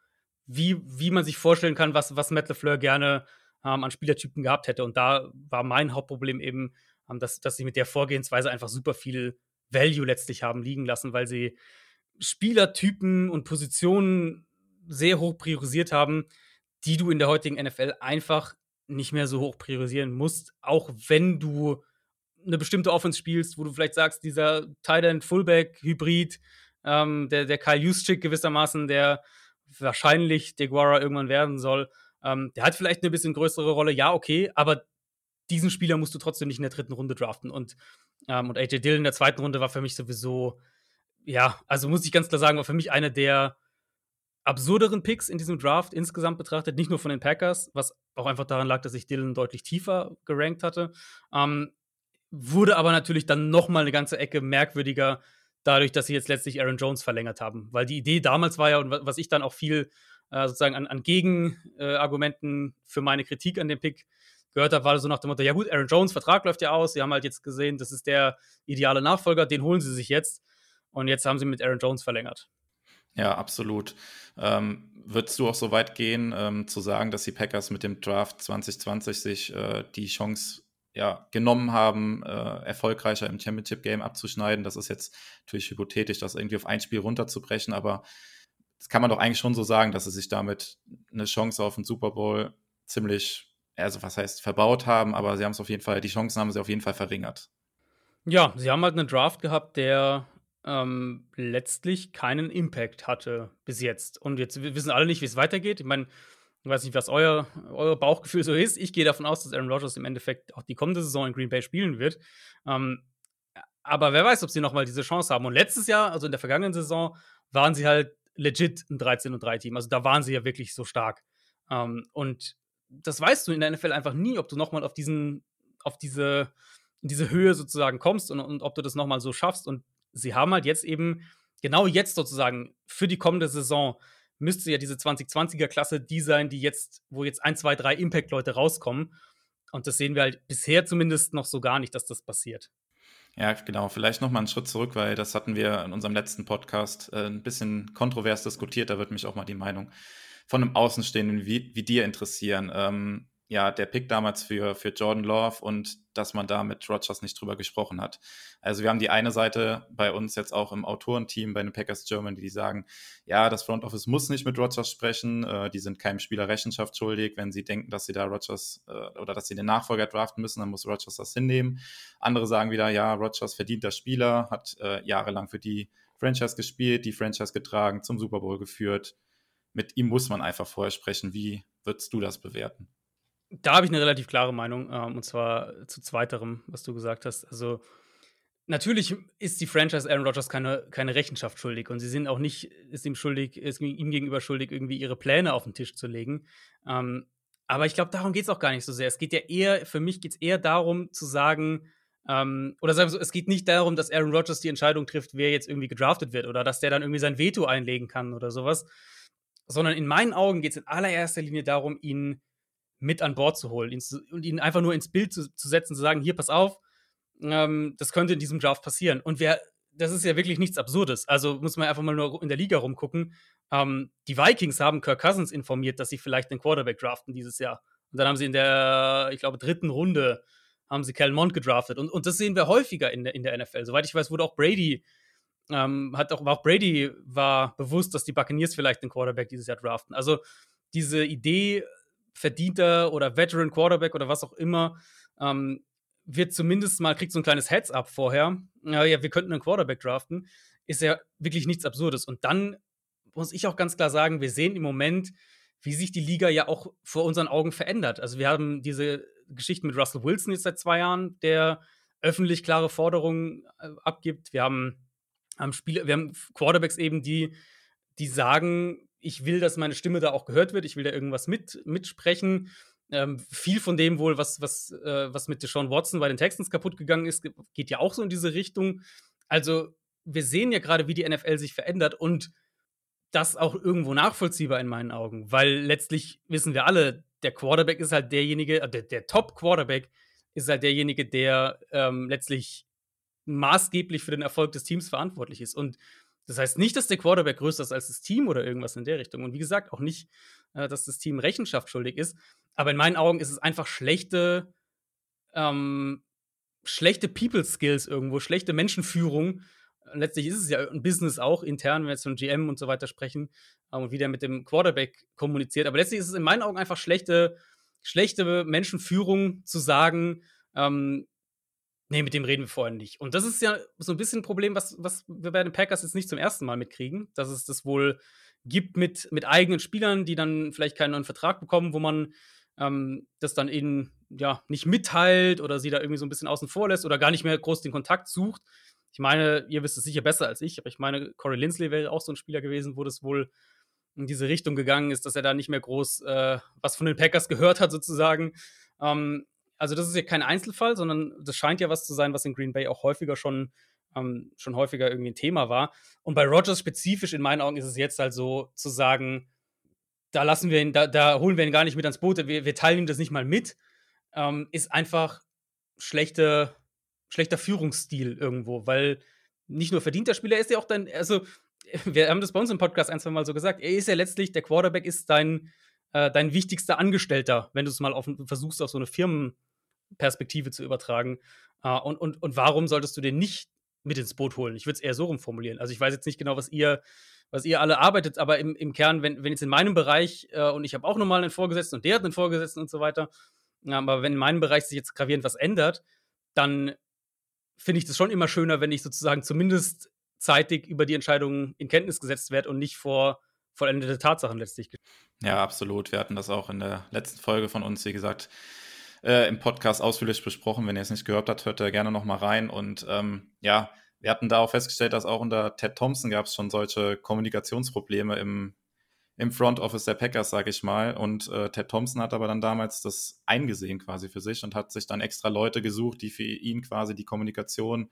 wie, wie man sich vorstellen kann, was, was Matt LaFleur gerne ähm, an Spielertypen gehabt hätte. Und da war mein Hauptproblem eben, ähm, dass, dass sie mit der Vorgehensweise einfach super viel Value letztlich haben liegen lassen, weil sie Spielertypen und Positionen sehr hoch priorisiert haben, die du in der heutigen NFL einfach nicht mehr so hoch priorisieren musst, auch wenn du eine bestimmte Offense spielst, wo du vielleicht sagst, dieser Tight End Fullback Hybrid, ähm, der, der Kyle Juszczyk gewissermaßen, der wahrscheinlich Deguara irgendwann werden soll, ähm, der hat vielleicht eine bisschen größere Rolle, ja, okay, aber diesen Spieler musst du trotzdem nicht in der dritten Runde draften. Und, ähm, und AJ Dillon in der zweiten Runde war für mich sowieso, ja, also muss ich ganz klar sagen, war für mich einer der absurderen Picks in diesem Draft insgesamt betrachtet, nicht nur von den Packers, was auch einfach daran lag, dass ich Dylan deutlich tiefer gerankt hatte, ähm, wurde aber natürlich dann noch mal eine ganze Ecke merkwürdiger, dadurch, dass sie jetzt letztlich Aaron Jones verlängert haben. Weil die Idee damals war ja, und was ich dann auch viel äh, sozusagen an, an Gegenargumenten äh, für meine Kritik an dem Pick gehört habe, war so nach dem Motto, ja gut, Aaron Jones, Vertrag läuft ja aus, sie haben halt jetzt gesehen, das ist der ideale Nachfolger, den holen sie sich jetzt. Und jetzt haben sie mit Aaron Jones verlängert. Ja, absolut. Ähm, würdest du auch so weit gehen, ähm, zu sagen, dass die Packers mit dem Draft 2020 sich äh, die Chance ja, genommen haben, äh, erfolgreicher im Championship-Game abzuschneiden? Das ist jetzt natürlich hypothetisch, das irgendwie auf ein Spiel runterzubrechen, aber das kann man doch eigentlich schon so sagen, dass sie sich damit eine Chance auf den Super Bowl ziemlich, also was heißt verbaut haben, aber sie haben es auf jeden Fall, die Chancen haben sie auf jeden Fall verringert. Ja, sie haben halt einen Draft gehabt, der ähm, letztlich keinen Impact hatte bis jetzt. Und jetzt wissen alle nicht, wie es weitergeht. Ich meine, ich weiß nicht, was euer, euer Bauchgefühl so ist. Ich gehe davon aus, dass Aaron Rodgers im Endeffekt auch die kommende Saison in Green Bay spielen wird. Ähm, aber wer weiß, ob sie nochmal diese Chance haben. Und letztes Jahr, also in der vergangenen Saison, waren sie halt legit ein 13 und 3 Team. Also da waren sie ja wirklich so stark. Ähm, und das weißt du in der NFL einfach nie, ob du nochmal auf diesen, auf diese, diese Höhe sozusagen kommst und, und ob du das nochmal so schaffst. Und sie haben halt jetzt eben, genau jetzt sozusagen, für die kommende Saison, müsste ja diese 2020er Klasse die sein, die jetzt, wo jetzt ein, zwei, drei Impact-Leute rauskommen. Und das sehen wir halt bisher zumindest noch so gar nicht, dass das passiert. Ja, genau. Vielleicht noch mal einen Schritt zurück, weil das hatten wir in unserem letzten Podcast äh, ein bisschen kontrovers diskutiert. Da würde mich auch mal die Meinung von einem Außenstehenden wie, wie dir interessieren. Ähm, ja, der Pick damals für, für Jordan Love und dass man da mit Rogers nicht drüber gesprochen hat. Also wir haben die eine Seite bei uns jetzt auch im Autorenteam bei den Packers Germany, die sagen, ja, das Front Office muss nicht mit Rogers sprechen, äh, die sind keinem Spieler Rechenschaft schuldig, wenn sie denken, dass sie da Rogers äh, oder dass sie den Nachfolger draften müssen, dann muss Rogers das hinnehmen. Andere sagen wieder, ja, Rogers verdient der Spieler, hat äh, jahrelang für die Franchise gespielt, die Franchise getragen, zum Super Bowl geführt. Mit ihm muss man einfach vorher sprechen. Wie würdest du das bewerten? Da habe ich eine relativ klare Meinung, ähm, und zwar zu zweiterem, was du gesagt hast. Also, natürlich ist die Franchise Aaron Rodgers keine, keine Rechenschaft schuldig und sie sind auch nicht, ist ihm schuldig, ist ihm gegenüber schuldig, irgendwie ihre Pläne auf den Tisch zu legen. Ähm, aber ich glaube, darum geht es auch gar nicht so sehr. Es geht ja eher, für mich geht es eher darum zu sagen, ähm, oder sagen wir so, es geht nicht darum, dass Aaron Rodgers die Entscheidung trifft, wer jetzt irgendwie gedraftet wird oder dass der dann irgendwie sein Veto einlegen kann oder sowas, sondern in meinen Augen geht es in allererster Linie darum, ihn mit an Bord zu holen ihn zu, und ihn einfach nur ins Bild zu, zu setzen, zu sagen, hier, pass auf, ähm, das könnte in diesem Draft passieren. Und wer, das ist ja wirklich nichts Absurdes. Also muss man einfach mal nur in der Liga rumgucken. Ähm, die Vikings haben Kirk Cousins informiert, dass sie vielleicht einen Quarterback draften dieses Jahr. Und dann haben sie in der, ich glaube, dritten Runde haben sie Mond gedraftet. Und, und das sehen wir häufiger in der, in der NFL. Soweit ich weiß, wurde auch Brady, ähm, hat auch, auch Brady war bewusst, dass die Buccaneers vielleicht einen Quarterback dieses Jahr draften. Also diese Idee, verdienter oder Veteran Quarterback oder was auch immer, ähm, wird zumindest mal, kriegt so ein kleines Heads-up vorher. Ja, ja, wir könnten einen Quarterback draften. Ist ja wirklich nichts Absurdes. Und dann muss ich auch ganz klar sagen, wir sehen im Moment, wie sich die Liga ja auch vor unseren Augen verändert. Also wir haben diese Geschichte mit Russell Wilson jetzt seit zwei Jahren, der öffentlich klare Forderungen äh, abgibt. Wir haben, haben Spieler, wir haben Quarterbacks eben, die die sagen, ich will, dass meine Stimme da auch gehört wird, ich will da irgendwas mit, mitsprechen. Ähm, viel von dem wohl, was, was, äh, was mit Deshaun Watson bei den Texans kaputt gegangen ist, geht ja auch so in diese Richtung. Also, wir sehen ja gerade, wie die NFL sich verändert und das auch irgendwo nachvollziehbar in meinen Augen, weil letztlich wissen wir alle, der Quarterback ist halt derjenige, äh, der, der Top-Quarterback ist halt derjenige, der ähm, letztlich maßgeblich für den Erfolg des Teams verantwortlich ist. Und das heißt nicht, dass der Quarterback größer ist als das Team oder irgendwas in der Richtung. Und wie gesagt, auch nicht, äh, dass das Team Rechenschaft schuldig ist. Aber in meinen Augen ist es einfach schlechte, ähm, schlechte People Skills irgendwo, schlechte Menschenführung. Letztlich ist es ja ein Business auch intern, wenn wir jetzt von GM und so weiter sprechen ähm, und wie der mit dem Quarterback kommuniziert. Aber letztlich ist es in meinen Augen einfach schlechte, schlechte Menschenführung zu sagen, ähm, nee, mit dem reden wir vorher nicht. Und das ist ja so ein bisschen ein Problem, was, was wir bei den Packers jetzt nicht zum ersten Mal mitkriegen, dass es das wohl gibt mit, mit eigenen Spielern, die dann vielleicht keinen neuen Vertrag bekommen, wo man ähm, das dann ihnen ja nicht mitteilt oder sie da irgendwie so ein bisschen außen vor lässt oder gar nicht mehr groß den Kontakt sucht. Ich meine, ihr wisst es sicher besser als ich, aber ich meine, Corey Lindsley wäre auch so ein Spieler gewesen, wo das wohl in diese Richtung gegangen ist, dass er da nicht mehr groß äh, was von den Packers gehört hat, sozusagen. Ähm, also, das ist ja kein Einzelfall, sondern das scheint ja was zu sein, was in Green Bay auch häufiger schon, ähm, schon häufiger irgendwie ein Thema war. Und bei Rogers spezifisch in meinen Augen ist es jetzt halt so zu sagen, da lassen wir ihn, da, da holen wir ihn gar nicht mit ans Boot, wir, wir teilen ihm das nicht mal mit, ähm, ist einfach schlechte, schlechter Führungsstil irgendwo, weil nicht nur verdient der Spieler, er ist ja auch dein, also wir haben das bei uns im Podcast ein, zwei Mal so gesagt, er ist ja letztlich, der Quarterback ist dein, äh, dein wichtigster Angestellter, wenn du es mal auf, versuchst, auf so eine Firmenperspektive zu übertragen. Äh, und, und, und warum solltest du den nicht mit ins Boot holen? Ich würde es eher so rumformulieren. Also ich weiß jetzt nicht genau, was ihr, was ihr alle arbeitet, aber im, im Kern, wenn, wenn jetzt in meinem Bereich, äh, und ich habe auch nochmal einen Vorgesetzten und der hat einen Vorgesetzten und so weiter, aber wenn in meinem Bereich sich jetzt gravierend was ändert, dann finde ich das schon immer schöner, wenn ich sozusagen zumindest zeitig über die Entscheidungen in Kenntnis gesetzt werde und nicht vor vollendete Tatsachen letztlich. Ja, absolut. Wir hatten das auch in der letzten Folge von uns, wie gesagt, äh, im Podcast ausführlich besprochen. Wenn ihr es nicht gehört habt, hört da gerne nochmal rein. Und ähm, ja, wir hatten da auch festgestellt, dass auch unter Ted Thompson gab es schon solche Kommunikationsprobleme im, im Front Office der Packers, sage ich mal. Und äh, Ted Thompson hat aber dann damals das eingesehen quasi für sich und hat sich dann extra Leute gesucht, die für ihn quasi die Kommunikation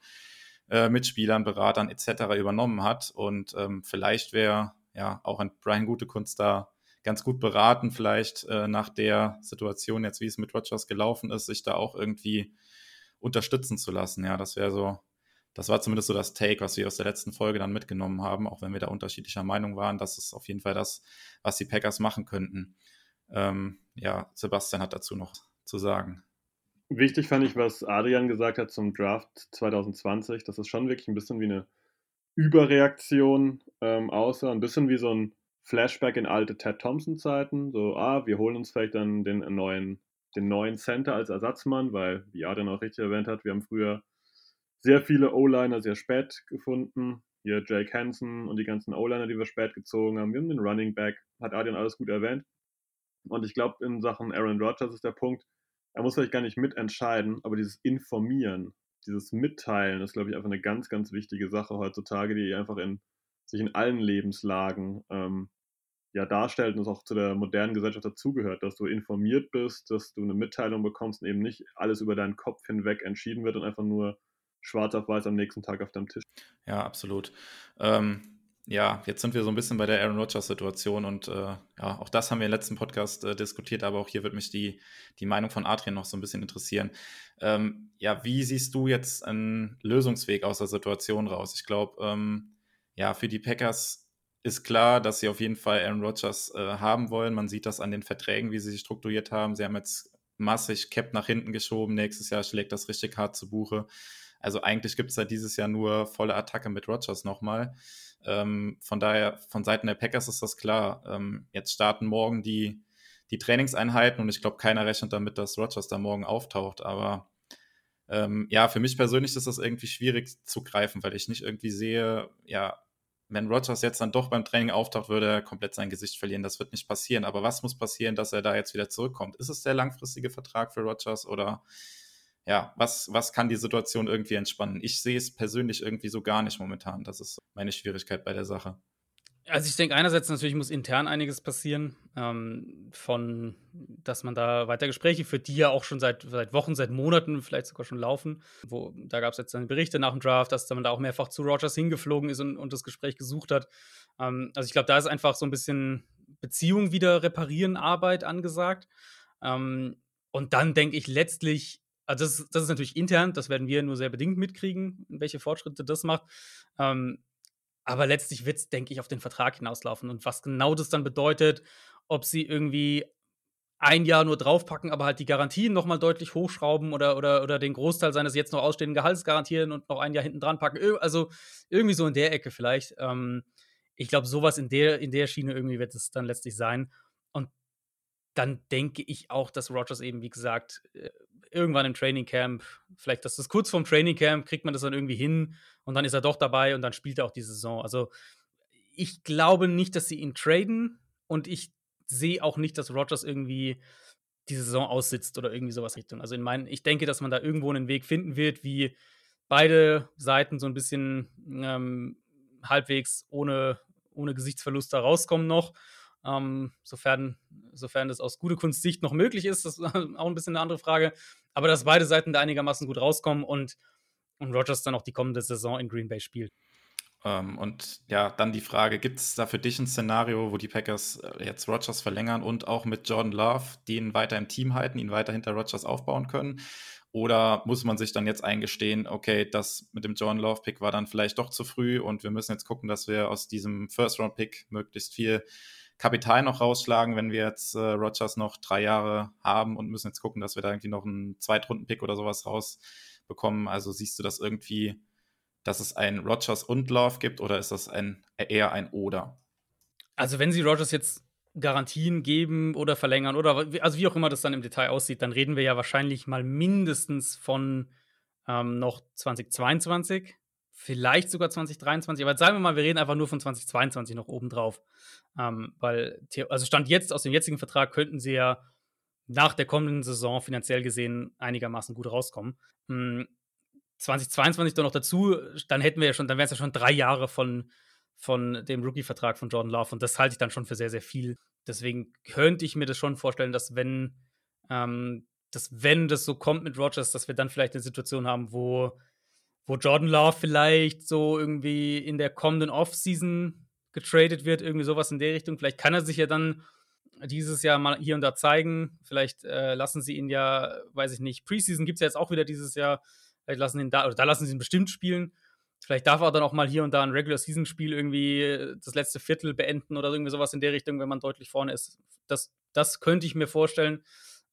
äh, mit Spielern, Beratern etc. übernommen hat. Und ähm, vielleicht wäre ja auch ein Brian Gutekunst da ganz gut beraten, vielleicht äh, nach der Situation jetzt, wie es mit Rogers gelaufen ist, sich da auch irgendwie unterstützen zu lassen. Ja, das wäre so, das war zumindest so das Take, was wir aus der letzten Folge dann mitgenommen haben, auch wenn wir da unterschiedlicher Meinung waren. Das ist auf jeden Fall das, was die Packers machen könnten. Ähm, ja, Sebastian hat dazu noch zu sagen. Wichtig fand ich, was Adrian gesagt hat zum Draft 2020, dass es schon wirklich ein bisschen wie eine Überreaktion ähm, aussah, ein bisschen wie so ein Flashback in alte Ted Thompson-Zeiten. So, ah, wir holen uns vielleicht dann den neuen, den neuen Center als Ersatzmann, weil, wie Adrian auch richtig erwähnt hat, wir haben früher sehr viele O-Liner sehr spät gefunden. Hier Jake Hansen und die ganzen O-Liner, die wir spät gezogen haben. Wir haben den Running Back, hat Adrian alles gut erwähnt. Und ich glaube, in Sachen Aaron Rodgers ist der Punkt, er muss vielleicht gar nicht mitentscheiden, aber dieses Informieren, dieses Mitteilen ist, glaube ich, einfach eine ganz, ganz wichtige Sache heutzutage, die einfach in sich in allen Lebenslagen ähm, ja darstellt und es auch zu der modernen Gesellschaft dazugehört, dass du informiert bist, dass du eine Mitteilung bekommst und eben nicht alles über deinen Kopf hinweg entschieden wird und einfach nur schwarz auf weiß am nächsten Tag auf deinem Tisch. Ja, absolut. Ähm, ja, jetzt sind wir so ein bisschen bei der Aaron Rodgers-Situation und äh, ja, auch das haben wir im letzten Podcast äh, diskutiert, aber auch hier wird mich die, die Meinung von Adrian noch so ein bisschen interessieren. Ähm, ja, wie siehst du jetzt einen Lösungsweg aus der Situation raus? Ich glaube, ähm, ja, für die Packers ist klar, dass sie auf jeden Fall Aaron Rodgers äh, haben wollen. Man sieht das an den Verträgen, wie sie sich strukturiert haben. Sie haben jetzt massig Cap nach hinten geschoben. Nächstes Jahr schlägt das richtig hart zu Buche. Also eigentlich gibt es da dieses Jahr nur volle Attacke mit Rodgers nochmal. Ähm, von daher, von Seiten der Packers ist das klar. Ähm, jetzt starten morgen die, die Trainingseinheiten und ich glaube, keiner rechnet damit, dass Rodgers da morgen auftaucht. Aber ähm, ja, für mich persönlich ist das irgendwie schwierig zu greifen, weil ich nicht irgendwie sehe, ja, wenn Rogers jetzt dann doch beim Training auftaucht, würde er komplett sein Gesicht verlieren. Das wird nicht passieren. Aber was muss passieren, dass er da jetzt wieder zurückkommt? Ist es der langfristige Vertrag für Rogers oder ja, was, was kann die Situation irgendwie entspannen? Ich sehe es persönlich irgendwie so gar nicht momentan. Das ist meine Schwierigkeit bei der Sache. Also ich denke, einerseits natürlich muss intern einiges passieren, ähm, von, dass man da weiter Gespräche führt, die ja auch schon seit, seit Wochen, seit Monaten vielleicht sogar schon laufen. Wo, da gab es jetzt dann Berichte nach dem Draft, dass man da auch mehrfach zu Rogers hingeflogen ist und, und das Gespräch gesucht hat. Ähm, also ich glaube, da ist einfach so ein bisschen Beziehung wieder reparieren, Arbeit angesagt. Ähm, und dann denke ich letztlich, also das, das, ist natürlich intern, das werden wir nur sehr bedingt mitkriegen, welche Fortschritte das macht. Ähm, aber letztlich wird es, denke ich, auf den Vertrag hinauslaufen. Und was genau das dann bedeutet, ob sie irgendwie ein Jahr nur draufpacken, aber halt die Garantien nochmal deutlich hochschrauben oder, oder, oder den Großteil seines jetzt noch ausstehenden Gehalts garantieren und noch ein Jahr hinten dran packen. Also irgendwie so in der Ecke vielleicht. Ähm, ich glaube, sowas in der, in der Schiene irgendwie wird es dann letztlich sein. Und dann denke ich auch, dass Rogers eben, wie gesagt, äh, irgendwann im Training Camp, vielleicht das ist kurz vorm Training Camp, kriegt man das dann irgendwie hin und dann ist er doch dabei und dann spielt er auch die Saison. Also ich glaube nicht, dass sie ihn traden und ich sehe auch nicht, dass Rogers irgendwie die Saison aussitzt oder irgendwie sowas Richtung. Also in meinen, ich denke, dass man da irgendwo einen Weg finden wird, wie beide Seiten so ein bisschen ähm, halbwegs ohne, ohne Gesichtsverlust da rauskommen noch. Ähm, sofern, sofern das aus gute Kunstsicht noch möglich ist, das ist auch ein bisschen eine andere Frage. Aber dass beide Seiten da einigermaßen gut rauskommen und, und Rogers dann auch die kommende Saison in Green Bay spielt. Ähm, und ja, dann die Frage: Gibt es da für dich ein Szenario, wo die Packers äh, jetzt Rogers verlängern und auch mit Jordan Love den weiter im Team halten, ihn weiter hinter Rogers aufbauen können? Oder muss man sich dann jetzt eingestehen, okay, das mit dem Jordan Love Pick war dann vielleicht doch zu früh und wir müssen jetzt gucken, dass wir aus diesem First Round Pick möglichst viel Kapital noch rausschlagen, wenn wir jetzt äh, Rogers noch drei Jahre haben und müssen jetzt gucken, dass wir da irgendwie noch einen Zweitrunden-Pick oder sowas rausbekommen. Also siehst du das irgendwie, dass es ein Rogers und Love gibt oder ist das ein, eher ein Oder? Also wenn sie Rogers jetzt Garantien geben oder verlängern oder also wie auch immer das dann im Detail aussieht, dann reden wir ja wahrscheinlich mal mindestens von ähm, noch 2022 vielleicht sogar 2023, aber sagen wir mal, wir reden einfach nur von 2022 noch obendrauf. Ähm, weil, also Stand jetzt aus dem jetzigen Vertrag könnten sie ja nach der kommenden Saison finanziell gesehen einigermaßen gut rauskommen. Hm, 2022 dann noch dazu, dann hätten wir ja schon, dann wären es ja schon drei Jahre von, von dem Rookie-Vertrag von Jordan Love und das halte ich dann schon für sehr, sehr viel. Deswegen könnte ich mir das schon vorstellen, dass wenn, ähm, dass wenn das so kommt mit Rogers, dass wir dann vielleicht eine Situation haben, wo wo Jordan Love vielleicht so irgendwie in der kommenden Offseason getradet wird, irgendwie sowas in der Richtung. Vielleicht kann er sich ja dann dieses Jahr mal hier und da zeigen. Vielleicht äh, lassen sie ihn ja, weiß ich nicht, Preseason gibt es ja jetzt auch wieder dieses Jahr. Vielleicht lassen ihn da, oder da lassen sie ihn bestimmt spielen. Vielleicht darf er dann auch mal hier und da ein Regular Season Spiel irgendwie das letzte Viertel beenden oder irgendwie sowas in der Richtung, wenn man deutlich vorne ist. Das, das könnte ich mir vorstellen.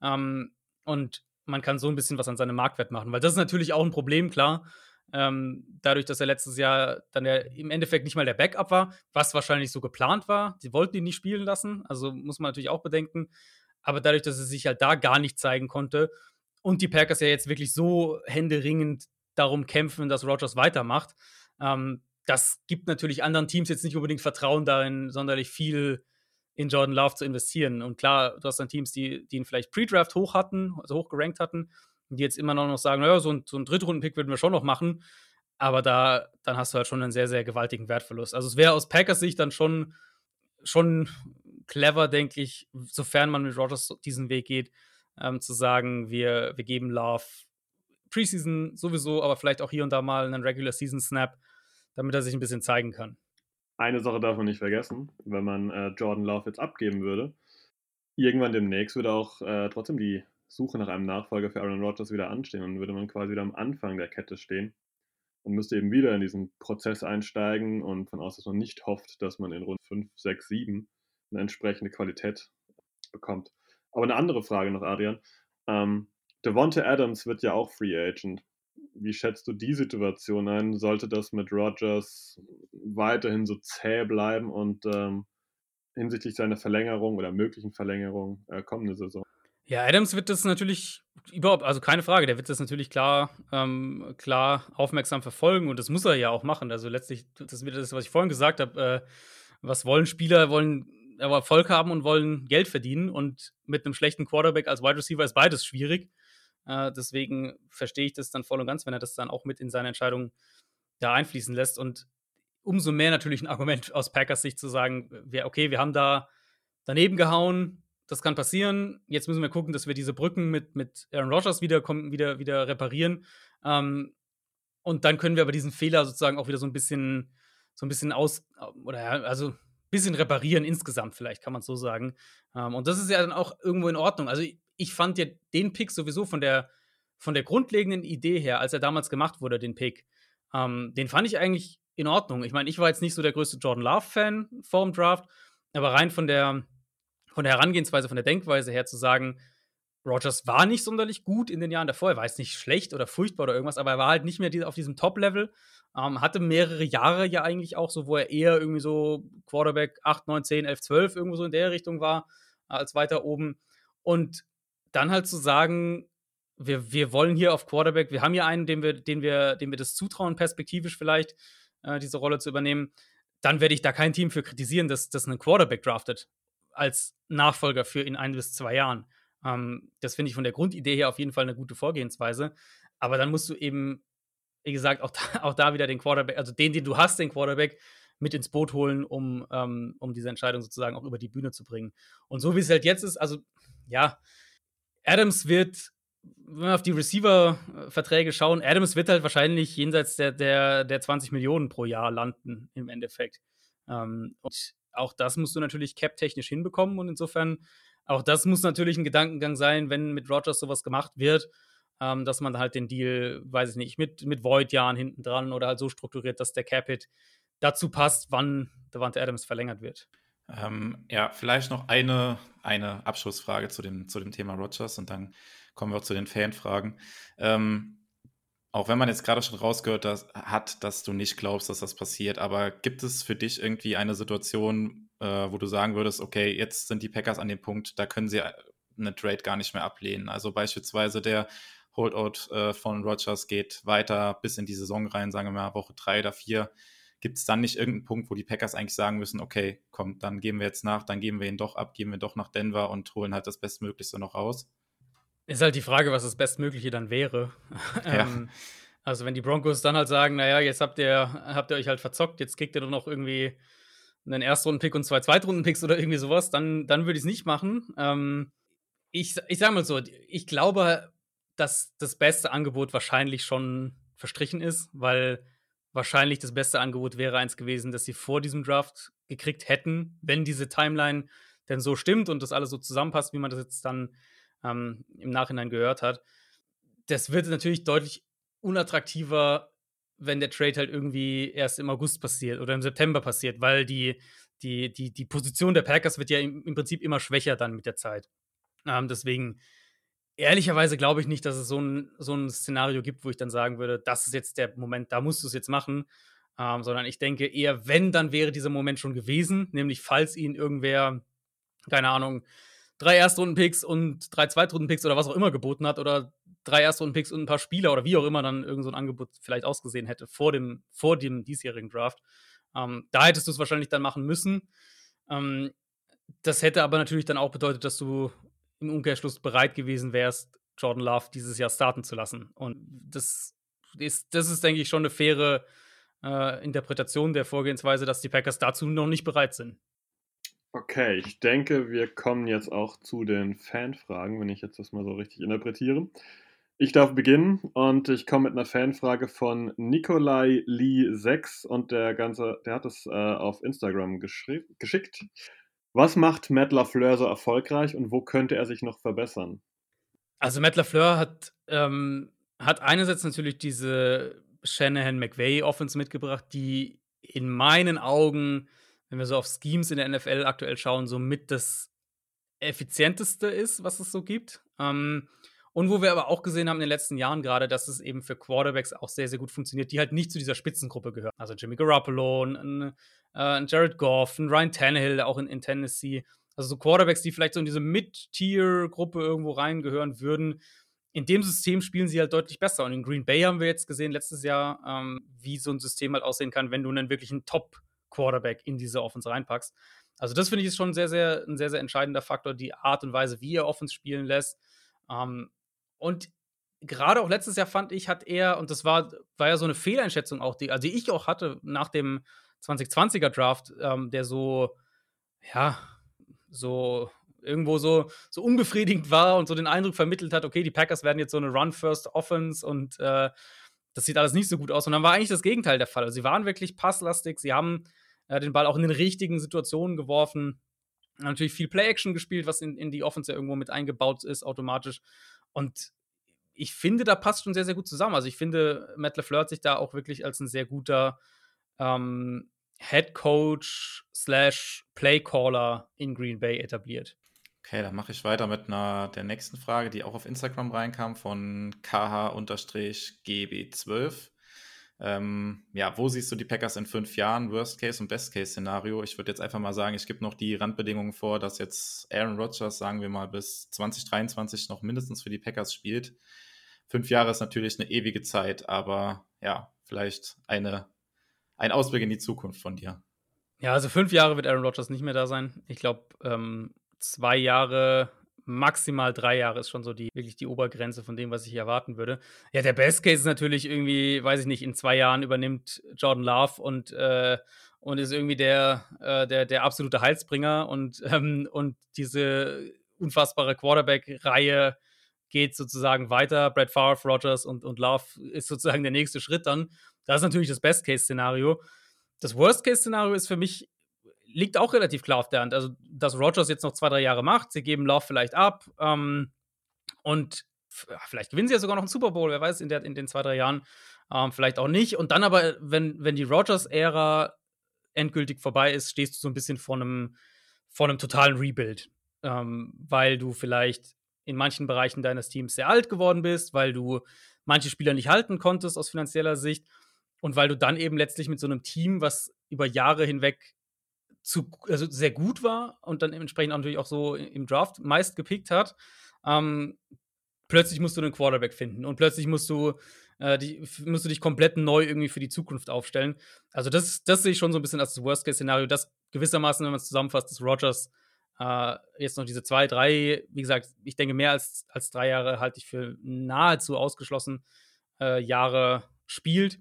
Ähm, und man kann so ein bisschen was an seinem Marktwert machen, weil das ist natürlich auch ein Problem, klar. Ähm, dadurch, dass er letztes Jahr dann ja im Endeffekt nicht mal der Backup war, was wahrscheinlich so geplant war. Sie wollten ihn nicht spielen lassen, also muss man natürlich auch bedenken. Aber dadurch, dass er sich halt da gar nicht zeigen konnte und die Packers ja jetzt wirklich so händeringend darum kämpfen, dass Rogers weitermacht, ähm, das gibt natürlich anderen Teams jetzt nicht unbedingt Vertrauen darin, sonderlich viel in Jordan Love zu investieren. Und klar, du hast dann Teams, die, die ihn vielleicht Pre-Draft hoch hatten, also hoch gerankt hatten, die jetzt immer noch sagen, naja, so ein, so ein Drittrunden-Pick würden wir schon noch machen. Aber da, dann hast du halt schon einen sehr, sehr gewaltigen Wertverlust. Also es wäre aus Packers Sicht dann schon, schon clever, denke ich, sofern man mit Rogers diesen Weg geht, ähm, zu sagen, wir, wir geben Love Preseason sowieso, aber vielleicht auch hier und da mal einen Regular Season Snap, damit er sich ein bisschen zeigen kann. Eine Sache darf man nicht vergessen, wenn man äh, Jordan Love jetzt abgeben würde. Irgendwann demnächst würde auch äh, trotzdem die Suche nach einem Nachfolger für Aaron Rodgers wieder anstehen und würde man quasi wieder am Anfang der Kette stehen und müsste eben wieder in diesen Prozess einsteigen und von aus, dass man nicht hofft, dass man in Rund 5, 6, 7 eine entsprechende Qualität bekommt. Aber eine andere Frage noch, Adrian. Ähm, Devonta Adams wird ja auch Free Agent. Wie schätzt du die Situation ein? Sollte das mit Rodgers weiterhin so zäh bleiben und ähm, hinsichtlich seiner Verlängerung oder möglichen Verlängerung äh, kommende Saison? Ja, Adams wird das natürlich überhaupt, also keine Frage, der wird das natürlich klar, ähm, klar aufmerksam verfolgen und das muss er ja auch machen. Also letztlich, das ist wieder das, was ich vorhin gesagt habe, äh, was wollen Spieler, wollen Erfolg haben und wollen Geld verdienen und mit einem schlechten Quarterback als Wide Receiver ist beides schwierig. Äh, deswegen verstehe ich das dann voll und ganz, wenn er das dann auch mit in seine Entscheidung da einfließen lässt. Und umso mehr natürlich ein Argument aus Packers Sicht zu sagen, wir, okay, wir haben da daneben gehauen, das kann passieren. Jetzt müssen wir gucken, dass wir diese Brücken mit, mit Aaron Rodgers wieder, wieder, wieder reparieren. Ähm, und dann können wir aber diesen Fehler sozusagen auch wieder so ein bisschen, so ein bisschen aus, oder ja, also ein bisschen reparieren insgesamt, vielleicht kann man es so sagen. Ähm, und das ist ja dann auch irgendwo in Ordnung. Also ich, ich fand ja den Pick sowieso von der, von der grundlegenden Idee her, als er damals gemacht wurde, den Pick, ähm, den fand ich eigentlich in Ordnung. Ich meine, ich war jetzt nicht so der größte Jordan Love-Fan vorm Draft, aber rein von der, von der Herangehensweise, von der Denkweise her zu sagen, Rogers war nicht sonderlich gut in den Jahren davor. Er war jetzt nicht schlecht oder furchtbar oder irgendwas, aber er war halt nicht mehr auf diesem Top-Level. Ähm, hatte mehrere Jahre ja eigentlich auch so, wo er eher irgendwie so Quarterback 8, 9, 10, 11, 12 irgendwo so in der Richtung war, als weiter oben. Und dann halt zu sagen, wir, wir wollen hier auf Quarterback, wir haben hier einen, dem wir, den wir, dem wir das zutrauen, perspektivisch vielleicht, äh, diese Rolle zu übernehmen, dann werde ich da kein Team für kritisieren, dass das einen Quarterback draftet als Nachfolger für in ein bis zwei Jahren. Ähm, das finde ich von der Grundidee her auf jeden Fall eine gute Vorgehensweise. Aber dann musst du eben, wie gesagt, auch da, auch da wieder den Quarterback, also den, den du hast, den Quarterback, mit ins Boot holen, um, ähm, um diese Entscheidung sozusagen auch über die Bühne zu bringen. Und so wie es halt jetzt ist, also ja, Adams wird, wenn wir auf die Receiver-Verträge schauen, Adams wird halt wahrscheinlich jenseits der, der, der 20 Millionen pro Jahr landen im Endeffekt. Ähm, und auch das musst du natürlich cap-technisch hinbekommen und insofern, auch das muss natürlich ein Gedankengang sein, wenn mit Rogers sowas gemacht wird, ähm, dass man halt den Deal, weiß ich nicht, mit, mit Void-Jahren hinten dran oder halt so strukturiert, dass der Cap-Hit dazu passt, wann Devante Adams verlängert wird. Ähm, ja, vielleicht noch eine, eine Abschlussfrage zu dem, zu dem Thema Rogers und dann kommen wir auch zu den Fanfragen. Ähm, auch wenn man jetzt gerade schon rausgehört dass, hat, dass du nicht glaubst, dass das passiert, aber gibt es für dich irgendwie eine Situation, äh, wo du sagen würdest, okay, jetzt sind die Packers an dem Punkt, da können sie eine Trade gar nicht mehr ablehnen. Also beispielsweise der Holdout äh, von Rogers geht weiter bis in die Saison rein, sagen wir mal Woche drei oder vier. Gibt es dann nicht irgendeinen Punkt, wo die Packers eigentlich sagen müssen, okay, komm, dann geben wir jetzt nach, dann geben wir ihn doch ab, geben wir doch nach Denver und holen halt das Bestmöglichste noch raus? Ist halt die Frage, was das Bestmögliche dann wäre. Ja. ähm, also, wenn die Broncos dann halt sagen, naja, jetzt habt ihr, habt ihr euch halt verzockt, jetzt kriegt ihr nur noch irgendwie einen Erstrunden-Pick und zwei Zweitrunden-Picks oder irgendwie sowas, dann, dann würde ich es nicht machen. Ähm, ich, ich sage mal so, ich glaube, dass das beste Angebot wahrscheinlich schon verstrichen ist, weil wahrscheinlich das beste Angebot wäre eins gewesen, das sie vor diesem Draft gekriegt hätten, wenn diese Timeline denn so stimmt und das alles so zusammenpasst, wie man das jetzt dann ähm, im Nachhinein gehört hat. Das wird natürlich deutlich unattraktiver, wenn der Trade halt irgendwie erst im August passiert oder im September passiert, weil die, die, die, die Position der Packers wird ja im, im Prinzip immer schwächer dann mit der Zeit. Ähm, deswegen, ehrlicherweise glaube ich nicht, dass es so ein, so ein Szenario gibt, wo ich dann sagen würde, das ist jetzt der Moment, da musst du es jetzt machen. Ähm, sondern ich denke eher, wenn, dann wäre dieser Moment schon gewesen, nämlich falls ihn irgendwer, keine Ahnung, drei Erstrunden-Picks und drei Zweitrunden-Picks oder was auch immer geboten hat oder drei Erstrunden-Picks und ein paar Spieler oder wie auch immer dann irgend so ein Angebot vielleicht ausgesehen hätte vor dem, vor dem diesjährigen Draft. Ähm, da hättest du es wahrscheinlich dann machen müssen. Ähm, das hätte aber natürlich dann auch bedeutet, dass du im Umkehrschluss bereit gewesen wärst, Jordan Love dieses Jahr starten zu lassen. Und das ist, das ist denke ich, schon eine faire äh, Interpretation der Vorgehensweise, dass die Packers dazu noch nicht bereit sind. Okay, ich denke, wir kommen jetzt auch zu den Fanfragen, wenn ich jetzt das mal so richtig interpretiere. Ich darf beginnen und ich komme mit einer Fanfrage von Nikolai Lee 6 und der ganze, der hat es äh, auf Instagram geschickt. Was macht Matt LaFleur so erfolgreich und wo könnte er sich noch verbessern? Also Matt LaFleur hat, ähm, hat einerseits natürlich diese Shanahan-McVay-Offense mitgebracht, die in meinen Augen wenn wir so auf Schemes in der NFL aktuell schauen, so mit das effizienteste ist, was es so gibt. Ähm, und wo wir aber auch gesehen haben in den letzten Jahren gerade, dass es eben für Quarterbacks auch sehr, sehr gut funktioniert, die halt nicht zu dieser Spitzengruppe gehören. Also Jimmy Garoppolo, ein, äh, ein Jared Goff, ein Ryan Tannehill, auch in, in Tennessee. Also so Quarterbacks, die vielleicht so in diese Mid-Tier-Gruppe irgendwo reingehören würden. In dem System spielen sie halt deutlich besser. Und in Green Bay haben wir jetzt gesehen letztes Jahr, ähm, wie so ein System halt aussehen kann, wenn du einen wirklichen Top- Quarterback in diese Offense reinpackst. Also, das finde ich ist schon sehr, sehr, ein sehr, sehr entscheidender Faktor, die Art und Weise, wie er Offense spielen lässt. Ähm, und gerade auch letztes Jahr fand ich, hat er, und das war, war ja so eine Fehleinschätzung auch, die, also die ich auch hatte nach dem 2020er Draft, ähm, der so, ja, so irgendwo so, so unbefriedigend war und so den Eindruck vermittelt hat, okay, die Packers werden jetzt so eine Run-First-Offense und äh, das sieht alles nicht so gut aus. Und dann war eigentlich das Gegenteil der Fall. Also sie waren wirklich passlastig, sie haben äh, den Ball auch in den richtigen Situationen geworfen. Natürlich viel Play-Action gespielt, was in, in die Offense ja irgendwo mit eingebaut ist, automatisch. Und ich finde, da passt schon sehr, sehr gut zusammen. Also ich finde, Matt LeFleur hat sich da auch wirklich als ein sehr guter ähm, Head Coach slash Playcaller in Green Bay etabliert. Okay, dann mache ich weiter mit einer der nächsten Frage, die auch auf Instagram reinkam von kh-gb12. Ähm, ja, wo siehst du die Packers in fünf Jahren? Worst Case und Best Case Szenario. Ich würde jetzt einfach mal sagen, ich gebe noch die Randbedingungen vor, dass jetzt Aaron Rodgers, sagen wir mal, bis 2023 noch mindestens für die Packers spielt. Fünf Jahre ist natürlich eine ewige Zeit, aber ja, vielleicht eine, ein Ausblick in die Zukunft von dir. Ja, also fünf Jahre wird Aaron Rodgers nicht mehr da sein. Ich glaube, ähm, zwei Jahre, maximal drei Jahre ist schon so die wirklich die Obergrenze von dem, was ich erwarten würde. Ja, der Best Case ist natürlich irgendwie, weiß ich nicht, in zwei Jahren übernimmt Jordan Love und äh, und ist irgendwie der, äh, der, der absolute Heilsbringer und, ähm, und diese unfassbare Quarterback-Reihe geht sozusagen weiter. Brad Favre, Rogers und, und Love ist sozusagen der nächste Schritt dann. Das ist natürlich das Best-Case-Szenario. Das Worst-Case-Szenario ist für mich liegt auch relativ klar auf der Hand. Also, dass Rogers jetzt noch zwei, drei Jahre macht, sie geben Love vielleicht ab ähm, und vielleicht gewinnen sie ja sogar noch einen Super Bowl, wer weiß, in, der, in den zwei, drei Jahren. Ähm, vielleicht auch nicht. Und dann aber, wenn, wenn die Rogers-Ära endgültig vorbei ist, stehst du so ein bisschen vor einem, vor einem totalen Rebuild. Ähm, weil du vielleicht in manchen Bereichen deines Teams sehr alt geworden bist, weil du manche Spieler nicht halten konntest aus finanzieller Sicht und weil du dann eben letztlich mit so einem Team, was über Jahre hinweg zu, also sehr gut war und dann entsprechend natürlich auch so im Draft meist gepickt hat, ähm, plötzlich musst du einen Quarterback finden und plötzlich musst du, äh, die, musst du dich komplett neu irgendwie für die Zukunft aufstellen. Also das, das sehe ich schon so ein bisschen als das Worst-Case-Szenario, das gewissermaßen, wenn man es zusammenfasst, dass Rogers äh, jetzt noch diese zwei, drei, wie gesagt, ich denke mehr als, als drei Jahre halte ich für nahezu ausgeschlossen äh, Jahre spielt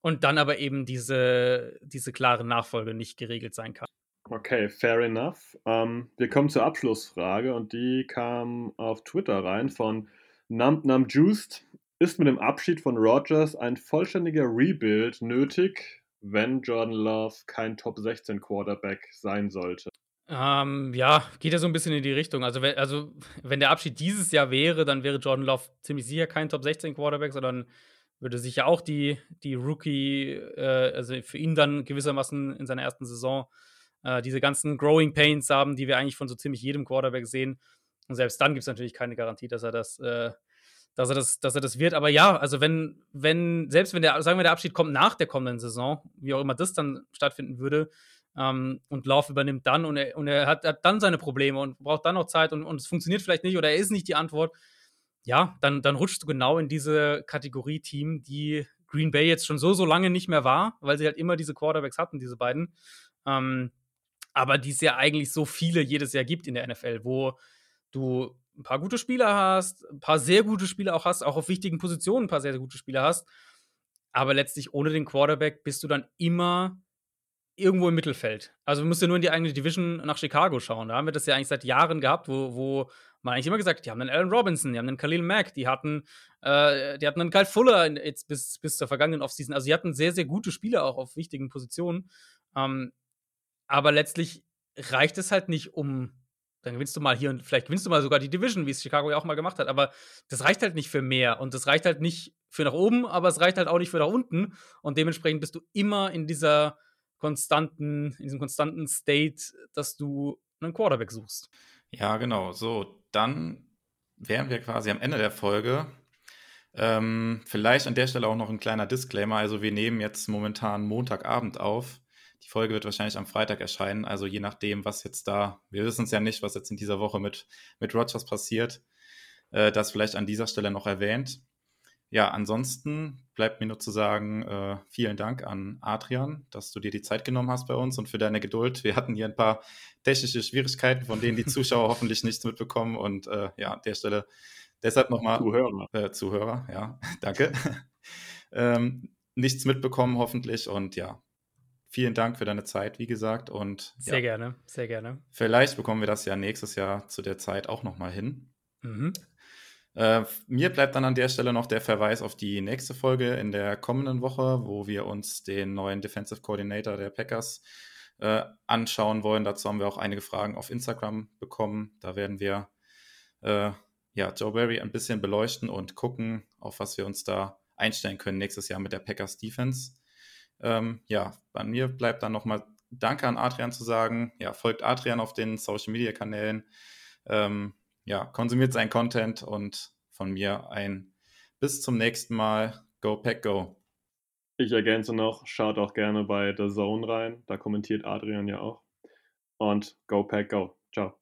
und dann aber eben diese, diese klare Nachfolge nicht geregelt sein kann. Okay, fair enough. Ähm, wir kommen zur Abschlussfrage und die kam auf Twitter rein von Nump Nump Juiced. Ist mit dem Abschied von Rogers ein vollständiger Rebuild nötig, wenn Jordan Love kein Top 16 Quarterback sein sollte? Ähm, ja, geht ja so ein bisschen in die Richtung. Also wenn, also, wenn der Abschied dieses Jahr wäre, dann wäre Jordan Love ziemlich sicher kein Top 16 Quarterback, sondern würde sicher auch die, die Rookie, äh, also für ihn dann gewissermaßen in seiner ersten Saison äh, diese ganzen Growing Pains haben, die wir eigentlich von so ziemlich jedem Quarterback sehen. Und selbst dann gibt es natürlich keine Garantie, dass er das, äh, dass er das, dass er das wird. Aber ja, also wenn, wenn, selbst wenn der, sagen wir, der Abschied kommt nach der kommenden Saison, wie auch immer das dann stattfinden würde, ähm, und Lauf übernimmt dann und er, und er hat, hat, dann seine Probleme und braucht dann noch Zeit und, und es funktioniert vielleicht nicht oder er ist nicht die Antwort, ja, dann, dann rutschst du genau in diese Kategorie Team, die Green Bay jetzt schon so, so lange nicht mehr war, weil sie halt immer diese Quarterbacks hatten, diese beiden. Ähm, aber die es ja eigentlich so viele jedes Jahr gibt in der NFL, wo du ein paar gute Spieler hast, ein paar sehr gute Spieler auch hast, auch auf wichtigen Positionen ein paar sehr, sehr gute Spieler hast. Aber letztlich ohne den Quarterback bist du dann immer irgendwo im Mittelfeld. Also du musst ja nur in die eigene Division nach Chicago schauen. Da haben wir das ja eigentlich seit Jahren gehabt, wo, wo man eigentlich immer gesagt, die haben einen Allen Robinson, die haben einen Khalil Mack, die hatten, äh, die hatten einen Kyle Fuller jetzt bis, bis zur vergangenen Offseason. Also die hatten sehr, sehr gute Spieler auch auf wichtigen Positionen. Ähm, aber letztlich reicht es halt nicht, um dann gewinnst du mal hier und vielleicht gewinnst du mal sogar die Division, wie es Chicago ja auch mal gemacht hat. Aber das reicht halt nicht für mehr und das reicht halt nicht für nach oben, aber es reicht halt auch nicht für nach unten. Und dementsprechend bist du immer in dieser konstanten, in diesem konstanten State, dass du einen Quarterback suchst. Ja, genau. So, dann wären wir quasi am Ende der Folge. Ähm, vielleicht an der Stelle auch noch ein kleiner Disclaimer. Also wir nehmen jetzt momentan Montagabend auf. Die Folge wird wahrscheinlich am Freitag erscheinen. Also je nachdem, was jetzt da, wir wissen es ja nicht, was jetzt in dieser Woche mit, mit Rogers passiert. Äh, das vielleicht an dieser Stelle noch erwähnt. Ja, ansonsten bleibt mir nur zu sagen, äh, vielen Dank an Adrian, dass du dir die Zeit genommen hast bei uns und für deine Geduld. Wir hatten hier ein paar technische Schwierigkeiten, von denen die Zuschauer hoffentlich nichts mitbekommen. Und äh, ja, an der Stelle Deshalb nochmal. Zuhörer. Äh, Zuhörer, ja, danke. ähm, nichts mitbekommen, hoffentlich. Und ja, vielen Dank für deine Zeit, wie gesagt. Und sehr ja, gerne, sehr gerne. Vielleicht bekommen wir das ja nächstes Jahr zu der Zeit auch nochmal hin. Mhm. Äh, mir bleibt dann an der Stelle noch der Verweis auf die nächste Folge in der kommenden Woche, wo wir uns den neuen Defensive Coordinator der Packers äh, anschauen wollen. Dazu haben wir auch einige Fragen auf Instagram bekommen. Da werden wir äh, ja, Joe Barry ein bisschen beleuchten und gucken, auf was wir uns da einstellen können nächstes Jahr mit der Packers Defense. Ähm, ja, bei mir bleibt dann nochmal Danke an Adrian zu sagen. Ja, folgt Adrian auf den Social Media Kanälen. Ähm, ja, konsumiert seinen Content und von mir ein bis zum nächsten Mal. Go Pack Go. Ich ergänze noch, schaut auch gerne bei The Zone rein. Da kommentiert Adrian ja auch. Und Go Pack Go. Ciao.